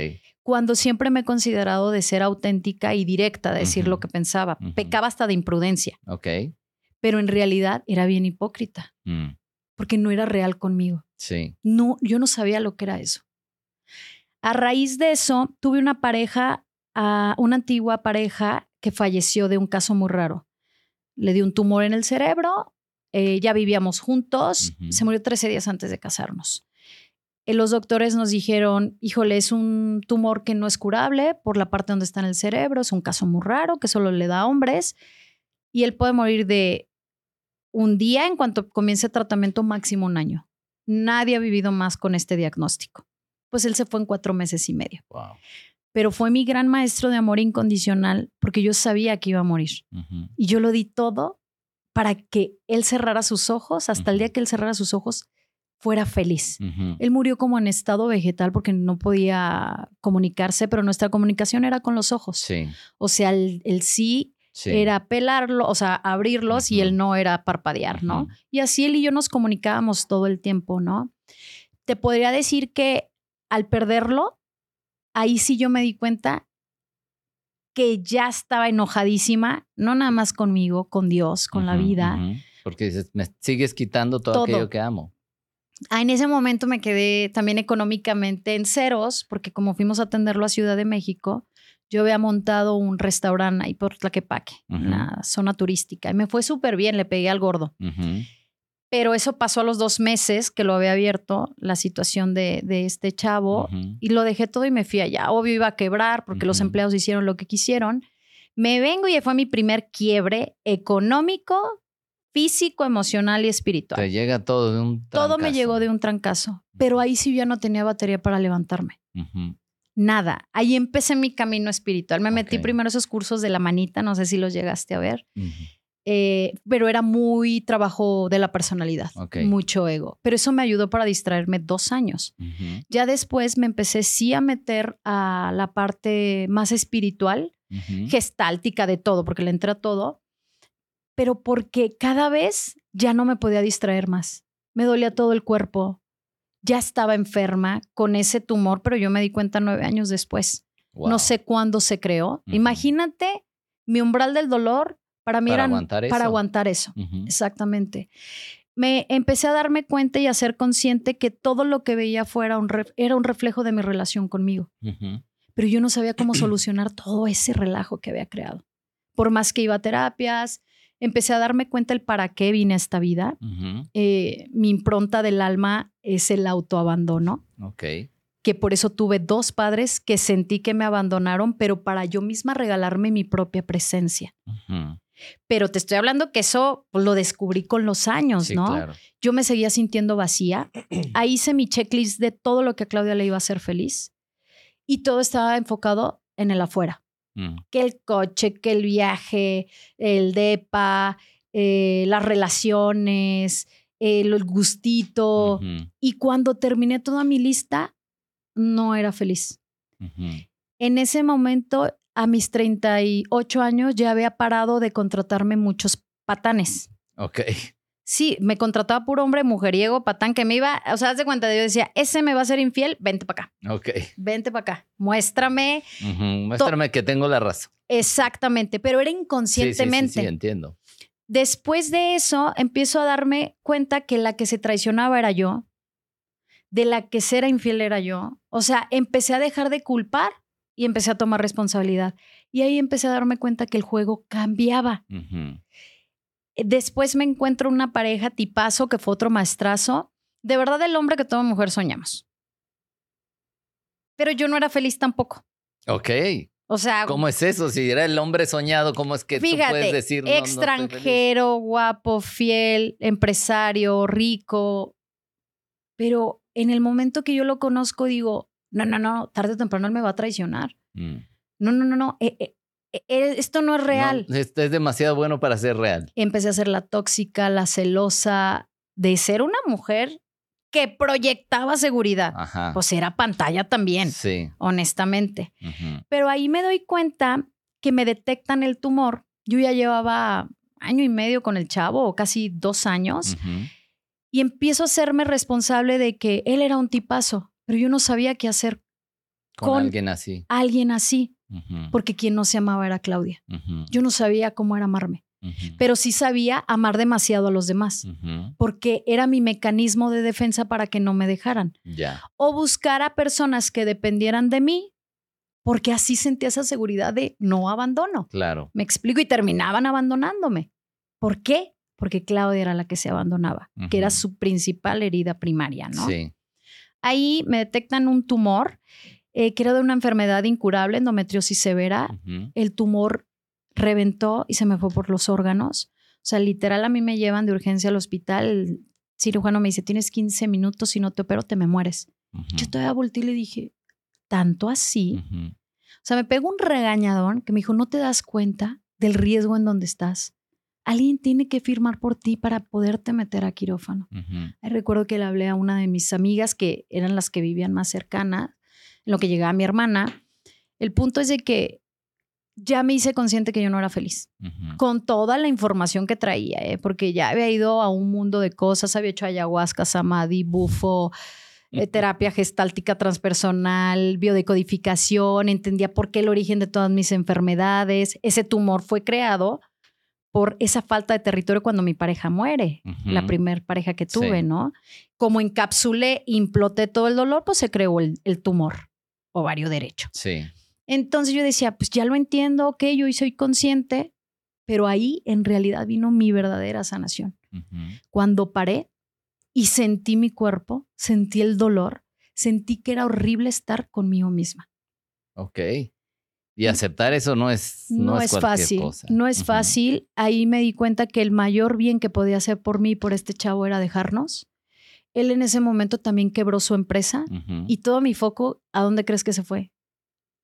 Cuando siempre me he considerado de ser auténtica y directa, de decir lo que pensaba. Pecaba hasta de imprudencia, Ok. pero en realidad era bien hipócrita, Mm. Porque no era real conmigo. Sí. No, yo no sabía lo que era eso. A raíz de eso, tuve una pareja, a una antigua pareja que falleció de un caso muy raro. Le dio un tumor en el cerebro, eh, ya vivíamos juntos, se murió 13 días antes de casarnos. Eh, los doctores nos dijeron, híjole, es un tumor que no es curable por la parte donde está en el cerebro, es un caso muy raro que solo le da a hombres y él puede morir de un día en cuanto comience tratamiento máximo un año. Nadie ha vivido más con este diagnóstico. Pues él se fue en cuatro meses y medio. Wow. Pero fue mi gran maestro de amor incondicional porque yo sabía que iba a morir. Y yo lo di todo para que él cerrara sus ojos, hasta el día que él cerrara sus ojos, fuera feliz. Él murió como en estado vegetal porque no podía comunicarse, pero nuestra comunicación era con los ojos. Sí. O sea, el, el sí, Sí. era pelarlo, o sea, abrirlos y el no era parpadear, ¿no? Y así él y yo nos comunicábamos todo el tiempo, ¿no? Te podría decir que al perderlo, ahí sí yo me di cuenta que ya estaba enojadísima, no nada más conmigo, con Dios, con la vida. Porque dices, me sigues quitando todo, Todo. aquello que amo. Ah, en ese momento me quedé también económicamente en ceros, porque como fuimos a atenderlo a Ciudad de México, yo había montado un restaurante ahí por Tlaquepaque, en Ujú. la zona turística, y me fue súper bien, le pegué al gordo. Pero eso pasó a los dos meses que lo había abierto, la situación de, de este chavo, y lo dejé todo y me fui allá. Obvio iba a quebrar porque los empleados hicieron lo que quisieron. Me vengo y fue mi primer quiebre económico, físico, emocional y espiritual. Te llega todo de un Todo me trancazo. llegó de un trancazo, pero ahí sí yo ya no tenía batería para levantarme. Nada. Ahí empecé mi camino espiritual. Me metí primero esos cursos de la manita, no sé si los llegaste a ver, eh, pero era muy trabajo de la personalidad, mucho ego. Pero eso me ayudó para distraerme dos años. Ya después me empecé sí a meter a la parte más espiritual, gestáltica de todo, porque le entré a todo, pero porque cada vez ya no me podía distraer más. Me dolía todo el cuerpo, ya estaba enferma con ese tumor, pero yo me di cuenta nueve años después. Wow. No sé cuándo se creó. Imagínate mi umbral del dolor para mí Para era aguantar para eso. aguantar eso. Exactamente. Me empecé a darme cuenta y a ser consciente que todo lo que veía fuera un era un reflejo de mi relación conmigo. Pero yo no sabía cómo <clears throat> solucionar todo ese relajo que había creado. Por más que iba a terapias, empecé a darme cuenta el para qué vine a esta vida. Eh, mi impronta del alma es el autoabandono, Ok. que por eso tuve dos padres que sentí que me abandonaron, pero para yo misma regalarme mi propia presencia. Pero te estoy hablando que eso pues, lo descubrí con los años, ¿no? Yo me seguía sintiendo vacía. <clears throat> Ahí hice mi checklist de todo lo que a Claudia le iba a hacer feliz y todo estaba enfocado en el afuera. Mm. Que el coche, que el viaje, el DEPA, eh, las relaciones, el gustito. Y cuando terminé toda mi lista, no era feliz. En ese momento, a mis 38 años, ya había parado de contratarme muchos patanes. Ok. Sí, me contrataba puro hombre mujeriego, patán, que me iba, o sea, haz de cuenta, yo decía, ese me va a ser infiel, vente para acá. Ok. Vente para acá, muéstrame. Muéstrame que tengo la razón. Exactamente, pero era inconscientemente. Sí, sí, sí, entiendo. Después de eso, empiezo a darme cuenta que la que se traicionaba era yo, de la que era infiel era yo. O sea, empecé a dejar de culpar y empecé a tomar responsabilidad. Y ahí empecé a darme cuenta que el juego cambiaba. Después me encuentro una pareja tipazo que fue otro maestrazo. De verdad, el hombre que toda mujer soñamos. Pero yo no era feliz tampoco. Ok. O sea, ¿cómo es eso? Si era el hombre soñado, ¿cómo es que tú puedes decir no, extranjero, guapo, fiel, empresario, rico? Pero en el momento que yo lo conozco, digo, no, no, no, tarde o temprano él me va a traicionar. Mm. No, no, no, no. Eh, eh, esto no es real. esto es demasiado bueno para ser real. Empecé a ser la tóxica, la celosa, de ser una mujer que proyectaba seguridad. Pues era pantalla también, sí. honestamente. Pero ahí me doy cuenta que me detectan el tumor. Yo ya llevaba año y medio con el chavo, o casi dos años, y empiezo a hacerme responsable de que él era un tipazo, pero yo no sabía qué hacer con, alguien así. Alguien así, porque quien no se amaba era Claudia. Yo no sabía cómo era amarme, pero sí sabía amar demasiado a los demás, porque era mi mecanismo de defensa para que no me dejaran. O buscar a personas que dependieran de mí, porque así sentía esa seguridad de no abandono. Claro. Me explico y terminaban abandonándome. ¿Por qué? Porque Claudia era la que se abandonaba, que era su principal herida primaria, ¿no? Sí. Ahí me detectan un tumor eh, que era de una enfermedad incurable, endometriosis severa. El tumor reventó y se me fue por los órganos. O sea, literal a mí me llevan de urgencia al hospital. El cirujano me dice, tienes 15 minutos, si no te opero te me mueres. Yo todavía volteé y le dije, ¿tanto así? O sea, me pegó un regañadón que me dijo, no te das cuenta del riesgo en donde estás. Alguien tiene que firmar por ti para poderte meter a quirófano. recuerdo que le hablé a una de mis amigas que eran las que vivían más cercanas, en lo que llegaba mi hermana. El punto es de que ya me hice consciente que yo no era feliz, con toda la información que traía, ¿eh? porque ya había ido a un mundo de cosas, había hecho ayahuasca, samadhi, bufo, eh, terapia gestáltica transpersonal, biodecodificación, entendía por qué el origen de todas mis enfermedades. Ese tumor fue creado por esa falta de territorio cuando mi pareja muere, la primer pareja que tuve, ¿no? Como encapsulé, imploté todo el dolor, pues se creó el, el tumor ovario derecho. Sí. Entonces yo decía, pues ya lo entiendo, ok, yo soy consciente, pero ahí en realidad vino mi verdadera sanación. Cuando paré y sentí mi cuerpo, sentí el dolor, sentí que era horrible estar conmigo misma. Ok. Y aceptar eso no es no, es, fácil. No es fácil. Ahí me di cuenta que el mayor bien que podía hacer por mí y por este chavo era dejarnos. Él en ese momento también quebró su empresa y todo mi foco, ¿a dónde crees que se fue?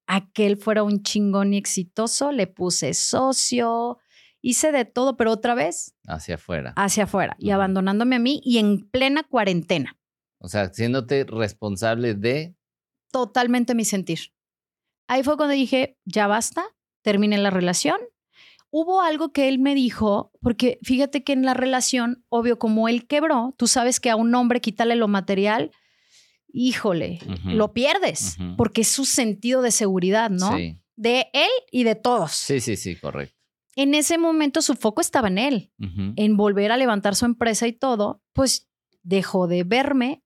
a que él fuera un chingón y exitoso, le puse socio, hice de todo, pero otra vez. Hacia afuera. Hacia afuera y abandonándome a mí y en plena cuarentena. O sea, siéndote responsable de... Totalmente mi sentir. Ahí fue cuando dije, ya basta, terminé la relación. Hubo algo que él me dijo, porque fíjate que en la relación, obvio, como él quebró, tú sabes que a un hombre quítale lo material, híjole, lo pierdes, porque es su sentido de seguridad, ¿no? Sí. De él y de todos. Sí, sí, sí, correcto. En ese momento su foco estaba en él, en volver a levantar su empresa y todo, pues dejó de verme,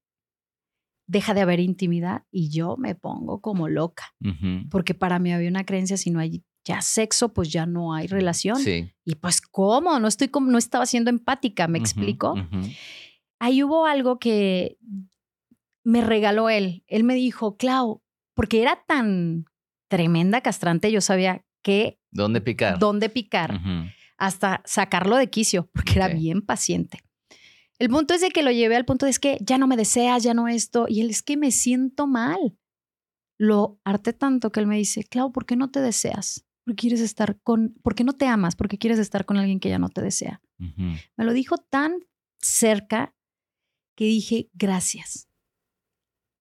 deja de haber intimidad y yo me pongo como loca, porque para mí había una creencia, si no hay ya sexo, pues ya no hay relación. Sí. Y pues, ¿cómo? No estoy como, no estaba siendo empática, ¿me explico? Ahí hubo algo que me regaló él. Él me dijo, Clau, porque era tan tremenda castrante, yo sabía que... ¿Dónde picar? ¿Dónde picar? Hasta sacarlo de quicio, porque era bien paciente. El punto es de que lo llevé al punto de es que ya no me deseas, ya no esto. Y él es que me siento mal. Lo harté tanto que él me dice, Clau, ¿por qué no te deseas? ¿Por qué quieres estar con, por qué no te amas? ¿Por qué quieres estar con alguien que ya no te desea? Me lo dijo tan cerca que dije, gracias.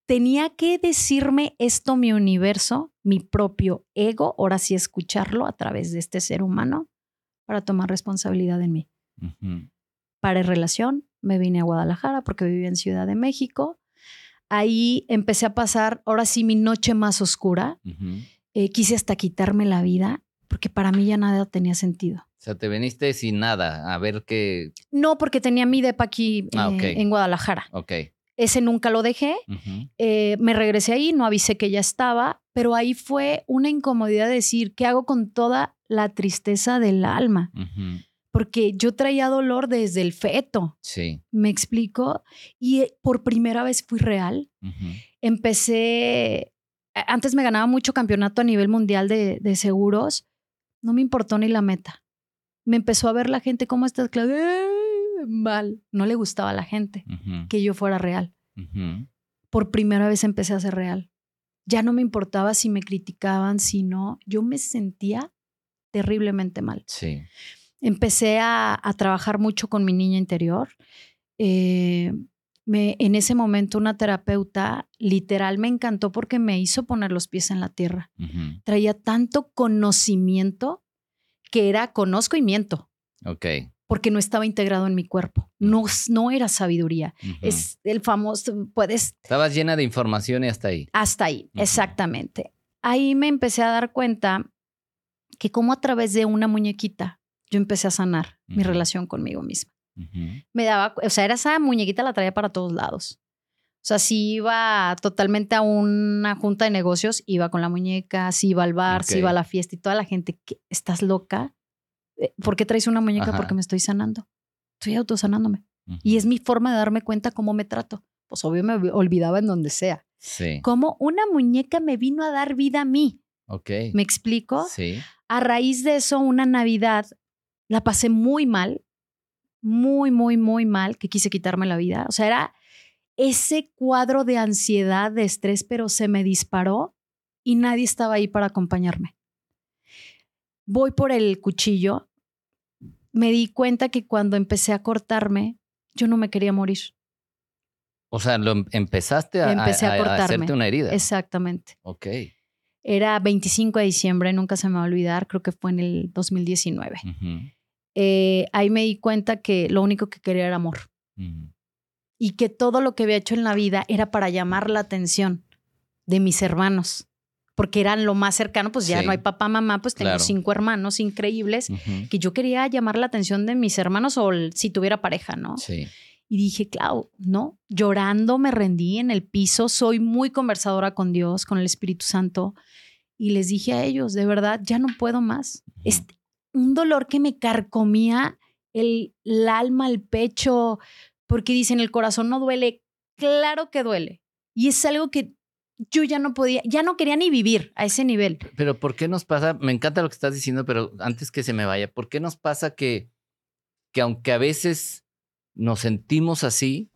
Tenía que decirme esto mi universo, mi propio ego, ahora sí escucharlo a través de este ser humano para tomar responsabilidad en mí. Para relación, me vine a Guadalajara porque vivía en Ciudad de México. Ahí empecé a pasar, ahora sí, mi noche más oscura. Eh, quise hasta quitarme la vida porque para mí ya nada tenía sentido. O sea, te viniste sin nada a ver qué. No, porque tenía mi depa aquí ah, eh, en Guadalajara. Ok. Ese nunca lo dejé. Eh, me regresé ahí, no avisé que ya estaba, pero ahí fue una incomodidad decir, ¿qué hago con toda la tristeza del alma? porque yo traía dolor desde el feto. Sí. ¿Me explico? Y por primera vez fui real. Empecé, antes me ganaba mucho campeonato a nivel mundial de, seguros, no me importó ni la meta. Me empezó a ver la gente, ¿cómo estás, Claudia? Mal. No le gustaba a la gente que yo fuera real. Por primera vez empecé a ser real. Ya no me importaba si me criticaban, si no. Yo me sentía terriblemente mal. Sí empecé a, trabajar mucho con mi niña interior. Eh, me, en ese momento una terapeuta literal me encantó porque me hizo poner los pies en la tierra. Traía tanto conocimiento que era conozco y miento. Ok. Porque no estaba integrado en mi cuerpo. No, no era sabiduría. Es el famoso, puedes... Estabas llena de información y hasta ahí. Hasta ahí, exactamente. Ahí me empecé a dar cuenta que como a través de una muñequita yo empecé a sanar mi relación conmigo misma. Me daba, o sea, era esa muñequita la traía para todos lados. O sea, si iba totalmente a una junta de negocios, iba con la muñeca, si iba al bar, si iba a la fiesta y toda la gente, ¿estás loca? Eh, ¿Por qué traes una muñeca? Porque me estoy sanando. Estoy autosanándome. Y es mi forma de darme cuenta cómo me trato. Pues obvio me olvidaba en donde sea. Sí. Como una muñeca me vino a dar vida a mí. Ok. ¿Me explico? Sí. A raíz de eso, una Navidad la pasé muy mal, muy, muy, muy mal, que quise quitarme la vida. O sea, era ese cuadro de ansiedad, de estrés, pero se me disparó y nadie estaba ahí para acompañarme. Voy por el cuchillo, me di cuenta que cuando empecé a cortarme, yo no me quería morir. O sea, lo em, empezaste a, Empecé a, hacerte una herida. Exactamente. Ok. Era 25 de diciembre, nunca se me va a olvidar, creo que fue en el 2019. Eh, ahí me di cuenta que lo único que quería era amor. Y que todo lo que había hecho en la vida era para llamar la atención de mis hermanos. Porque eran lo más cercano, pues ya no hay papá, mamá, pues tengo cinco hermanos increíbles que yo quería llamar la atención de mis hermanos o si tuviera pareja, ¿no? Sí. Y dije, claro, no, llorando me rendí en el piso, soy muy conversadora con Dios, con el Espíritu Santo, y les dije a ellos, de verdad, ya no puedo más. Este, un dolor que me carcomía el, alma, el pecho, porque dicen, el corazón no duele. Claro que duele. Y es algo que yo ya no podía, ya no quería ni vivir a ese nivel. Pero ¿por qué nos pasa? Me encanta lo que estás diciendo, pero antes que se me vaya, ¿por qué nos pasa que, que aunque a veces nos sentimos así,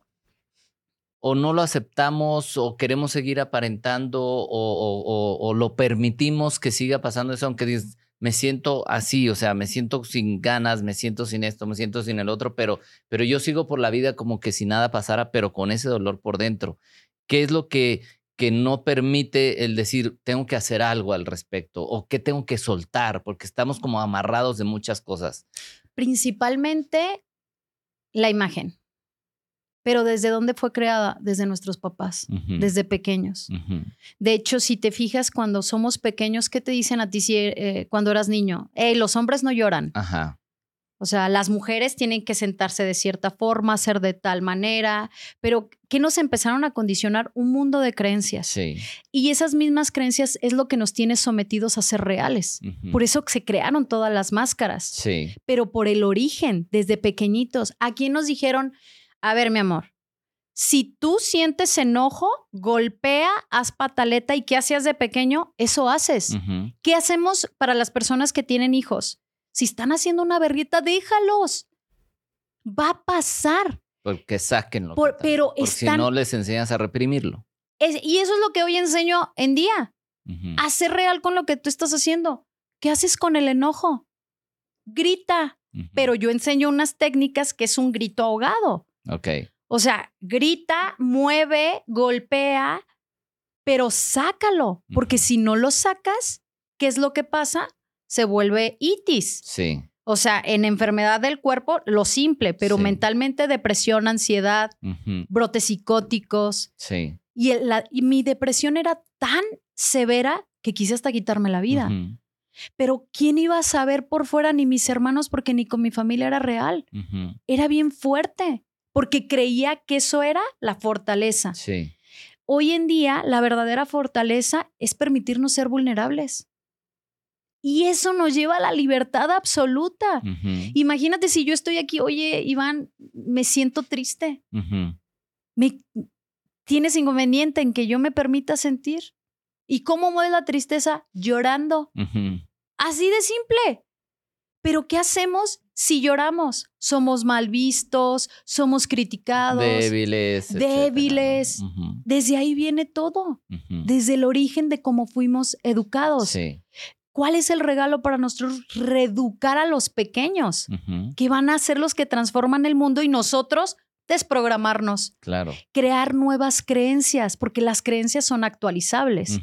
o no lo aceptamos, o queremos seguir aparentando, o, o lo permitimos que siga pasando eso, aunque dices, me siento así, o sea, me siento sin ganas, me siento sin esto, me siento sin el otro, pero, pero yo sigo por la vida como que si nada pasara, pero con ese dolor por dentro. ¿Qué es lo que, que no permite el decir, tengo que hacer algo al respecto o qué tengo que soltar? Porque estamos como amarrados de muchas cosas. Principalmente la imagen. Pero ¿desde dónde fue creada? Desde nuestros papás, desde pequeños. De hecho, si te fijas, cuando somos pequeños, ¿qué te dicen a ti si, eh, cuando eras niño? Hey, los hombres no lloran. Ajá. O sea, las mujeres tienen que sentarse de cierta forma, ser de tal manera, pero que nos empezaron a condicionar un mundo de creencias. Sí. Y esas mismas creencias es lo que nos tiene sometidos a ser reales. Por eso se crearon todas las máscaras. Sí. Pero por el origen, desde pequeñitos, ¿a quién nos dijeron? A ver, mi amor, Si tú sientes enojo, golpea, haz pataleta y ¿qué hacías de pequeño? Eso haces. ¿Qué hacemos para las personas que tienen hijos? Si están haciendo una berrita, déjalos. Va a pasar. Porque sáquenlo. pero si no les enseñas a reprimirlo. y eso es lo que hoy enseño en día. Hacer real con lo que tú estás haciendo. ¿Qué haces con el enojo? Grita. Pero yo enseño unas técnicas que es un grito ahogado. Ok. O sea, grita, mueve, golpea, pero sácalo, porque si no lo sacas, ¿qué es lo que pasa? Se vuelve itis. Sí. O sea, en enfermedad del cuerpo, lo simple, pero mentalmente depresión, ansiedad, brotes psicóticos. Sí. Y, mi depresión era tan severa que quise hasta quitarme la vida. Pero ¿quién iba a saber por fuera ni mis hermanos porque ni con mi familia era real? Era bien fuerte porque creía que eso era la fortaleza. Sí. Hoy en día, la verdadera fortaleza es permitirnos ser vulnerables. Y eso nos lleva a la libertad absoluta. Imagínate si yo estoy aquí, oye, Iván, me siento triste. me, ¿Tienes inconveniente en que yo me permita sentir? ¿Y cómo mueve la tristeza? Llorando. Así de simple. Pero ¿qué hacemos si lloramos? Somos mal vistos, somos criticados. Débiles. Débiles. Desde ahí viene todo. Desde el origen de cómo fuimos educados. Sí. ¿Cuál es el regalo para nosotros? Reeducar a los pequeños, que van a ser los que transforman el mundo y nosotros desprogramarnos. Claro. Crear nuevas creencias, porque las creencias son actualizables.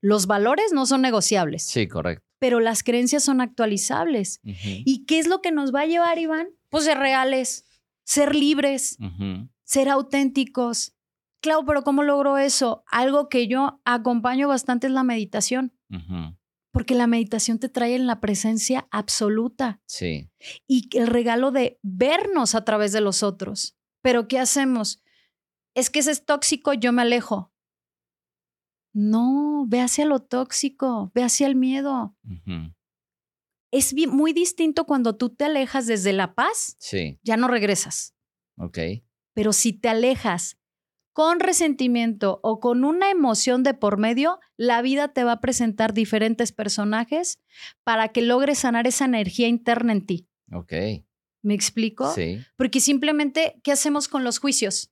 Los valores no son negociables. Sí, correcto pero las creencias son actualizables. ¿Y qué es lo que nos va a llevar, Iván? Pues ser reales, ser libres, ser auténticos. Claro, pero ¿cómo logro eso? Algo que yo acompaño bastante es la meditación. Porque la meditación te trae en la presencia absoluta. Sí. Y el regalo de vernos a través de los otros. Pero ¿qué hacemos? Es que ese es tóxico, yo me alejo. No, ve hacia lo tóxico, ve hacia el miedo. Es muy distinto cuando tú te alejas desde la paz. Sí. Ya no regresas. Ok. Pero si te alejas con resentimiento o con una emoción de por medio, la vida te va a presentar diferentes personajes para que logres sanar esa energía interna en ti. Ok. ¿Me explico? Sí. Porque simplemente, ¿qué hacemos con los juicios?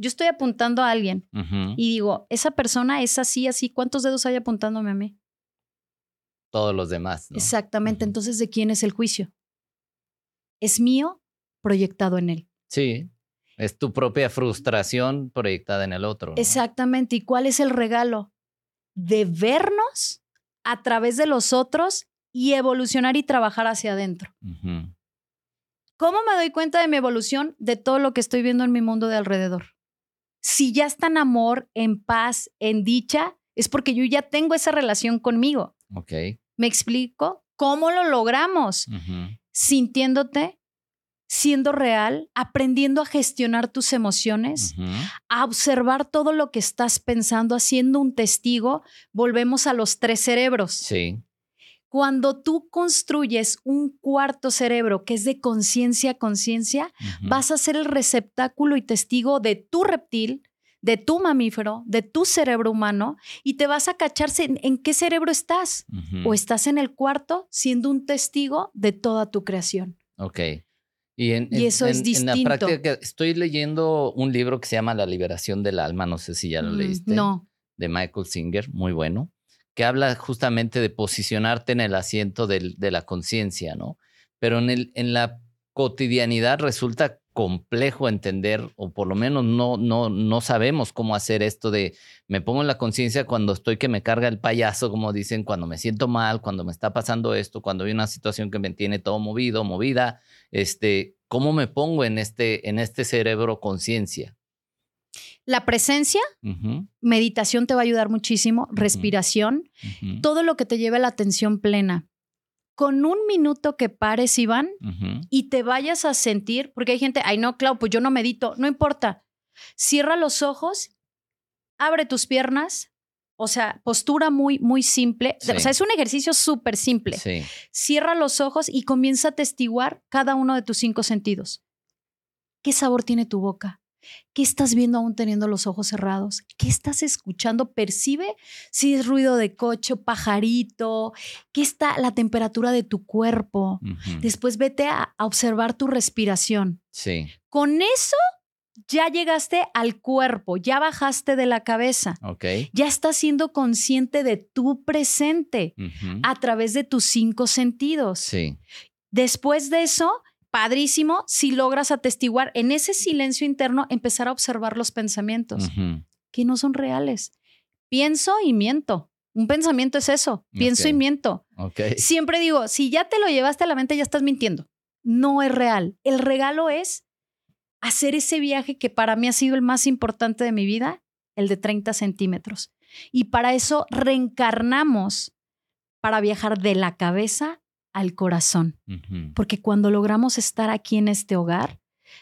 Yo estoy apuntando a alguien y digo, esa persona es así, así, ¿cuántos dedos hay apuntándome a mí? Todos los demás. Exactamente, entonces, ¿de quién es el juicio? Es mío proyectado en él. Sí, es tu propia frustración proyectada en el otro. Exactamente, ¿y cuál es el regalo? De vernos a través de los otros y evolucionar y trabajar hacia adentro. ¿Cómo me doy cuenta de mi evolución? De todo lo que estoy viendo en mi mundo de alrededor si ya está en amor, en paz, en dicha, es porque yo ya tengo esa relación conmigo. Ok. ¿Me explico? ¿Cómo lo logramos? Sintiéndote, siendo real, aprendiendo a gestionar tus emociones, a observar todo lo que estás pensando, haciendo un testigo. Volvemos a los tres cerebros. Sí. Cuando tú construyes un cuarto cerebro que es de conciencia a conciencia, vas a ser el receptáculo y testigo de tu reptil, de tu mamífero, de tu cerebro humano y te vas a cacharse en, qué cerebro estás. O estás en el cuarto siendo un testigo de toda tu creación. Ok. Y, en, eso es distinto. En la práctica, estoy leyendo un libro que se llama La liberación del alma, no sé si ya lo mm, leíste. No. De Michael Singer, muy bueno que habla justamente de posicionarte en el asiento de la conciencia, ¿no? Pero en, el, en la cotidianidad resulta complejo entender, o por lo menos no, no, no sabemos cómo hacer esto de me pongo en la conciencia cuando estoy que me carga el payaso, como dicen, cuando me siento mal, cuando me está pasando esto, cuando hay una situación que me tiene todo movido, movida, este, ¿cómo me pongo en este, en este cerebro conciencia? La presencia, meditación te va a ayudar muchísimo, respiración, todo lo que te lleve a la atención plena. Con un minuto que pares, Iván, y te vayas a sentir, porque hay gente, ay no, Clau, pues yo no medito, no importa. Cierra los ojos, abre tus piernas, o sea, postura muy, muy simple. O sea, es un ejercicio súper simple. Cierra los ojos y comienza a testiguar cada uno de tus cinco sentidos. ¿Qué sabor tiene tu boca? ¿Qué estás viendo aún teniendo los ojos cerrados? ¿Qué estás escuchando? Percibe si es ruido de coche, pajarito, qué está la temperatura de tu cuerpo. Después vete a, observar tu respiración. Sí. Con eso ya llegaste al cuerpo, ya bajaste de la cabeza. Ok. Ya estás siendo consciente de tu presente a través de tus cinco sentidos. Sí. Después de eso, padrísimo si logras atestiguar en ese silencio interno, empezar a observar los pensamientos que no son reales. Pienso y miento. Un pensamiento es eso, pienso y miento. Okay. Siempre digo, si ya te lo llevaste a la mente, ya estás mintiendo. No es real. El regalo es hacer ese viaje que para mí ha sido el más importante de mi vida, el de 30 centímetros. Y para eso reencarnamos para viajar de la cabeza al corazón. Porque cuando logramos estar aquí en este hogar,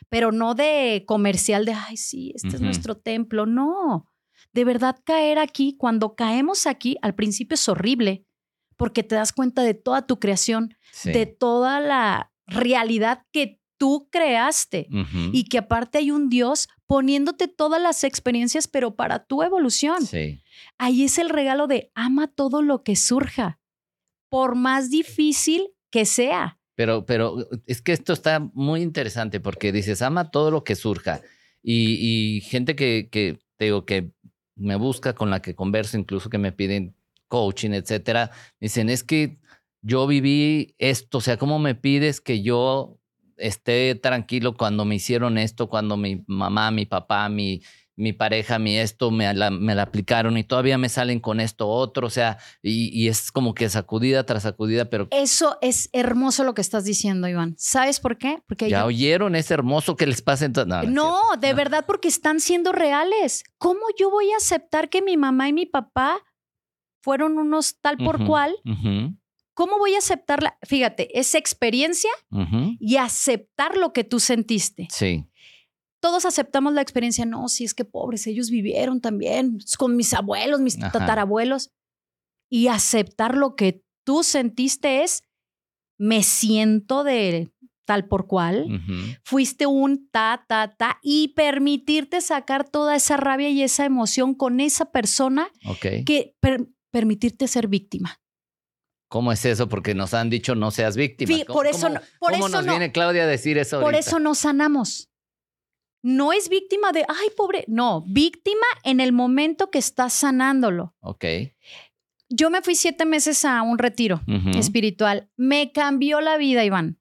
pero no de comercial de, ay, sí, este es nuestro templo, no. De verdad caer aquí, cuando caemos aquí, al principio es horrible, porque te das cuenta de toda tu creación, de toda la realidad que tú creaste. Y que aparte hay un Dios poniéndote todas las experiencias, pero para tu evolución. Ahí es el regalo de ama todo lo que surja por más difícil que sea. Pero, pero es que esto está muy interesante porque dices, ama todo lo que surja. Y, gente que, que, te digo, que me busca, con la que converso, incluso que me piden coaching, etcétera, dicen, es que yo viví esto, o sea, ¿cómo me pides que yo esté tranquilo cuando me hicieron esto, cuando mi mamá, mi papá, mi, mi pareja, mi esto, me la, me la aplicaron y todavía me salen con esto otro, o sea, y, es como que sacudida tras sacudida, pero... Eso es hermoso lo que estás diciendo, Iván. ¿Sabes por qué? Porque ya oyeron, es hermoso que les pase. No, no, de verdad, porque están siendo reales. ¿Cómo yo voy a aceptar que mi mamá y mi papá fueron unos tal por cual? ¿Cómo voy a aceptarla? Fíjate, esa experiencia y aceptar lo que tú sentiste. Sí todos aceptamos la experiencia. No, si es que pobres, ellos vivieron también con mis abuelos, mis tatarabuelos. Y aceptar lo que tú sentiste es, me siento de tal por cual. Fuiste un ta, ta, ta. Y permitirte sacar toda esa rabia y esa emoción con esa persona que permitirte ser víctima. ¿Cómo es eso? Porque nos han dicho no seas víctima. por eso, por ¿cómo nos viene Claudia a decir eso? Por eso no sanamos no es víctima de, ay, pobre, no, víctima en el momento que estás sanándolo. Ok. Yo me fui siete meses a un retiro espiritual. Me cambió la vida, Iván.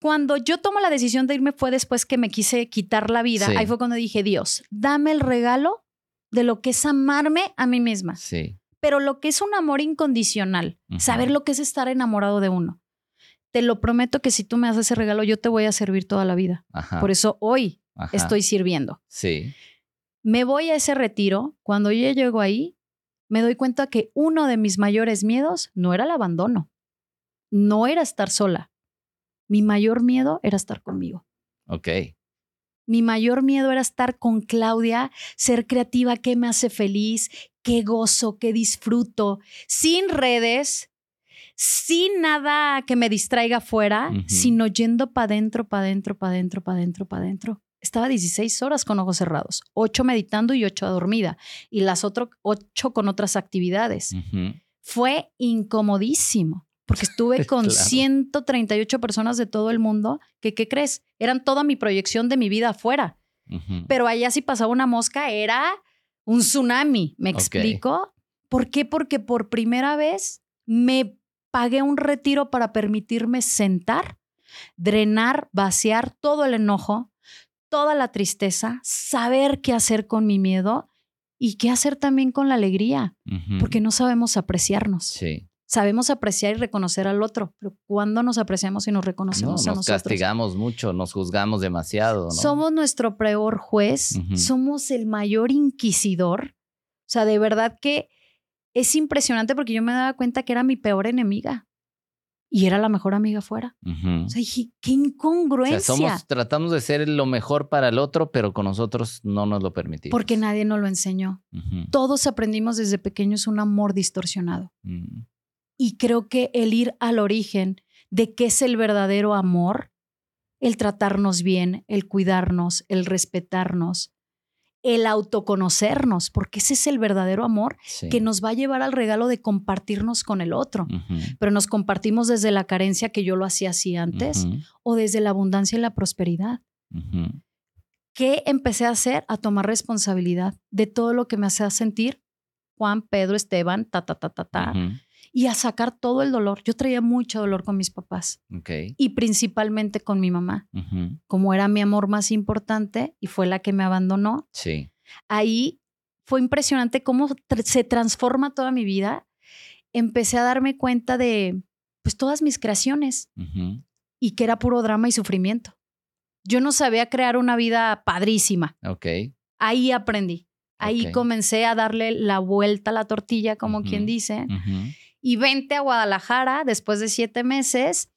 Cuando yo tomo la decisión de irme fue después que me quise quitar la vida. Ahí fue cuando dije, Dios, dame el regalo de lo que es amarme a mí misma. Sí. Pero lo que es un amor incondicional, saber lo que es estar enamorado de uno. Te lo prometo que si tú me haces ese regalo, yo te voy a servir toda la vida. Por eso hoy estoy sirviendo. Sí. Me voy a ese retiro. Cuando yo llego ahí, me doy cuenta que uno de mis mayores miedos no era el abandono, no era estar sola. Mi mayor miedo era estar conmigo. Ok. Mi mayor miedo era estar con Claudia, ser creativa, qué me hace feliz, qué gozo, qué disfruto, sin redes, sin nada que me distraiga afuera, sino yendo para adentro, para adentro, para adentro, para adentro, para adentro estaba 16 horas con ojos cerrados, 8 meditando y 8 dormida, y las otras 8 con otras actividades. Fue incomodísimo, porque estuve <laughs> con 138 personas de todo el mundo que, ¿qué crees? Eran toda mi proyección de mi vida afuera. Pero allá si pasaba una mosca era un tsunami, ¿me explico? ¿Por qué? Porque por primera vez me pagué un retiro para permitirme sentar, drenar, vaciar todo el enojo, toda la tristeza, saber qué hacer con mi miedo y qué hacer también con la alegría, porque no sabemos apreciarnos. Sí. Sabemos apreciar y reconocer al otro, pero cuando nos apreciamos y nos reconocemos no, nos castigamos mucho, nos juzgamos demasiado. Somos nuestro peor juez, somos el mayor inquisidor. O sea, de verdad que es impresionante porque yo me daba cuenta que era mi peor enemiga y era la mejor amiga fuera. O sea, dije, qué incongruencia. tratamos de ser lo mejor para el otro, pero con nosotros no nos lo permitimos. Porque nadie nos lo enseñó. Todos aprendimos desde pequeños un amor distorsionado. Y creo que el ir al origen de qué es el verdadero amor el tratarnos bien, el cuidarnos, el respetarnos, el autoconocernos, porque ese es el verdadero amor que nos va a llevar al regalo de compartirnos con el otro. Pero nos compartimos desde la carencia que yo lo hacía así antes o desde la abundancia y la prosperidad. ¿Qué empecé a hacer? A tomar responsabilidad de todo lo que me hacía sentir Juan, Pedro, Esteban, ta, ta, ta, ta, ta. Y a sacar todo el dolor. Yo traía mucho dolor con mis papás. Y principalmente con mi mamá. Como era mi amor más importante y fue la que me abandonó. Sí. Ahí fue impresionante cómo se transforma toda mi vida. Empecé a darme cuenta de pues todas mis creaciones y que era puro drama y sufrimiento. Yo no sabía crear una vida padrísima. Ok. Ahí aprendí. Ahí comencé a darle la vuelta a la tortilla, como quien dice. Y vente a Guadalajara después de siete meses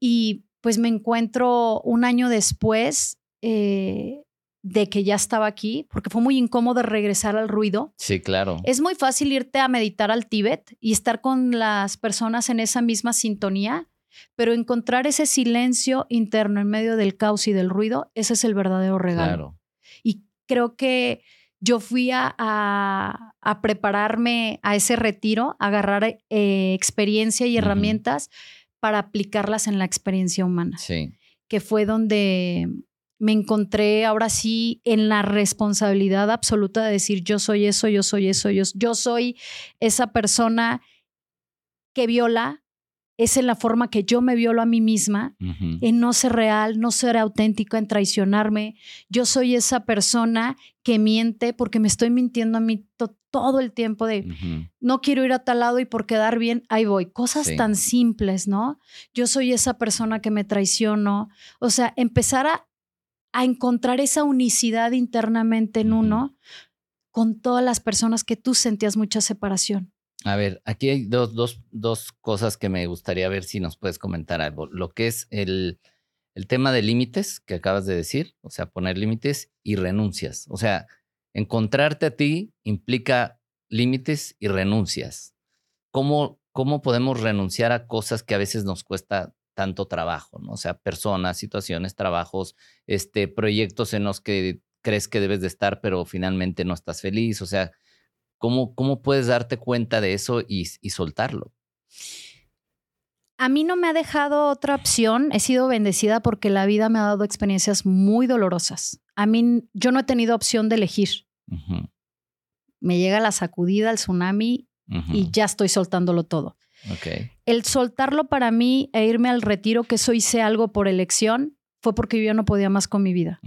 y pues me encuentro un año después eh, de que ya estaba aquí, porque fue muy incómodo regresar al ruido. Sí, claro. Es muy fácil irte a meditar al Tíbet y estar con las personas en esa misma sintonía, pero encontrar ese silencio interno en medio del caos y del ruido, ese es el verdadero regalo. Claro. Y creo que yo fui a, prepararme a ese retiro, a agarrar eh, experiencia y herramientas para aplicarlas en la experiencia humana. Sí. Que fue donde me encontré ahora sí en la responsabilidad absoluta de decir yo soy eso, yo soy eso, yo, yo soy esa persona que viola, es en la forma que yo me violo a mí misma, en no ser real, no ser auténtica, en traicionarme. Yo soy esa persona que miente porque me estoy mintiendo a mí todo el tiempo de no quiero ir a tal lado y por quedar bien, ahí voy. Cosas tan simples, ¿no? Yo soy esa persona que me traiciono. O sea, empezar a, encontrar esa unicidad internamente en uno con todas las personas que tú sentías mucha separación. A ver, aquí hay dos, dos, dos, cosas que me gustaría ver si nos puedes comentar algo. Lo que es el, el tema de límites que acabas de decir, o sea, poner límites y renuncias. O sea, encontrarte a ti implica límites y renuncias. ¿Cómo, ¿Cómo podemos renunciar a cosas que a veces nos cuesta tanto trabajo? ¿no? O sea, personas, situaciones, trabajos, este, proyectos en los que crees que debes de estar, pero finalmente no estás feliz. O sea, ¿Cómo, cómo puedes darte cuenta de eso y, soltarlo? A mí no me ha dejado otra opción. He sido bendecida porque la vida me ha dado experiencias muy dolorosas. A mí, yo no he tenido opción de elegir. Me llega la sacudida, el tsunami y ya estoy soltándolo todo. El soltarlo para mí e irme al retiro, que eso hice algo por elección, fue porque yo no podía más con mi vida.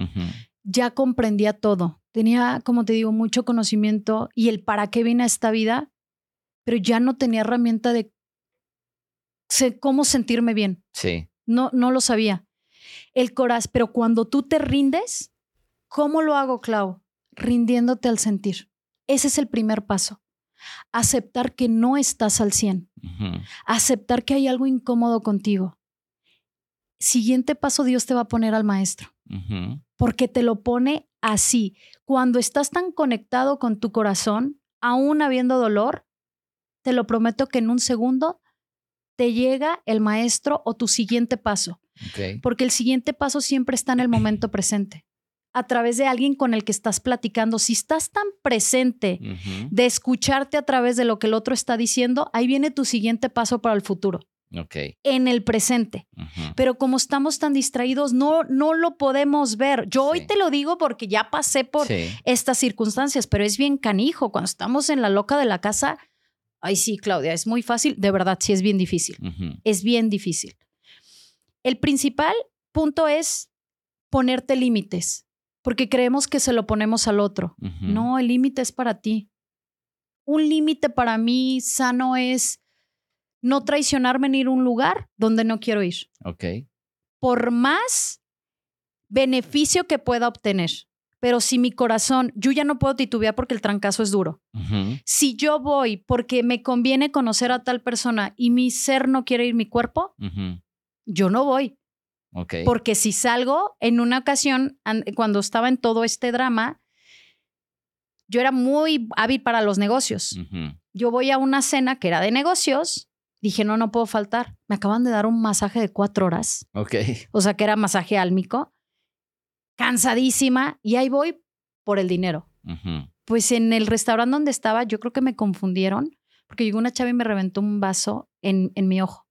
Ya comprendía todo tenía, como te digo, mucho conocimiento y el para qué vine a esta vida, pero ya no tenía herramienta de cómo sentirme bien. Sí. No, no lo sabía. El corazón, pero cuando tú te rindes, ¿cómo lo hago, Clau? Rindiéndote al sentir. Ese es el primer paso. Aceptar que no estás al 100. Aceptar que hay algo incómodo contigo. Siguiente paso, Dios te va a poner al maestro. Porque te lo pone así. Cuando estás tan conectado con tu corazón, aún habiendo dolor, te lo prometo que en un segundo te llega el maestro o tu siguiente paso. Porque el siguiente paso siempre está en el momento <clears throat> presente. A través de alguien con el que estás platicando. Si estás tan presente de escucharte a través de lo que el otro está diciendo, ahí viene tu siguiente paso para el futuro en el presente. Pero como estamos tan distraídos, no, no lo podemos ver. Yo hoy te lo digo porque ya pasé por estas circunstancias, pero es bien canijo. Cuando estamos en la loca de la casa, ay sí, Claudia, es muy fácil. De verdad, sí es bien difícil. Es bien difícil. El principal punto es ponerte límites, porque creemos que se lo ponemos al otro. No, el límite es para ti. Un límite para mí sano es no traicionarme en ir a un lugar donde no quiero ir. Ok. Por más beneficio que pueda obtener. Pero si mi corazón, yo ya no puedo titubear porque el trancazo es duro. Si yo voy porque me conviene conocer a tal persona y mi ser no quiere ir mi cuerpo, yo no voy. Okay. Porque si salgo, en una ocasión, cuando estaba en todo este drama, yo era muy hábil para los negocios. Yo voy a una cena que era de negocios Dije, no, no puedo faltar. Me acaban de dar un masaje de cuatro horas. Ok. O sea, que era masaje álmico. Cansadísima. Y ahí voy por el dinero. Pues en el restaurante donde estaba, yo creo que me confundieron porque llegó una chava y me reventó un vaso en, en mi ojo.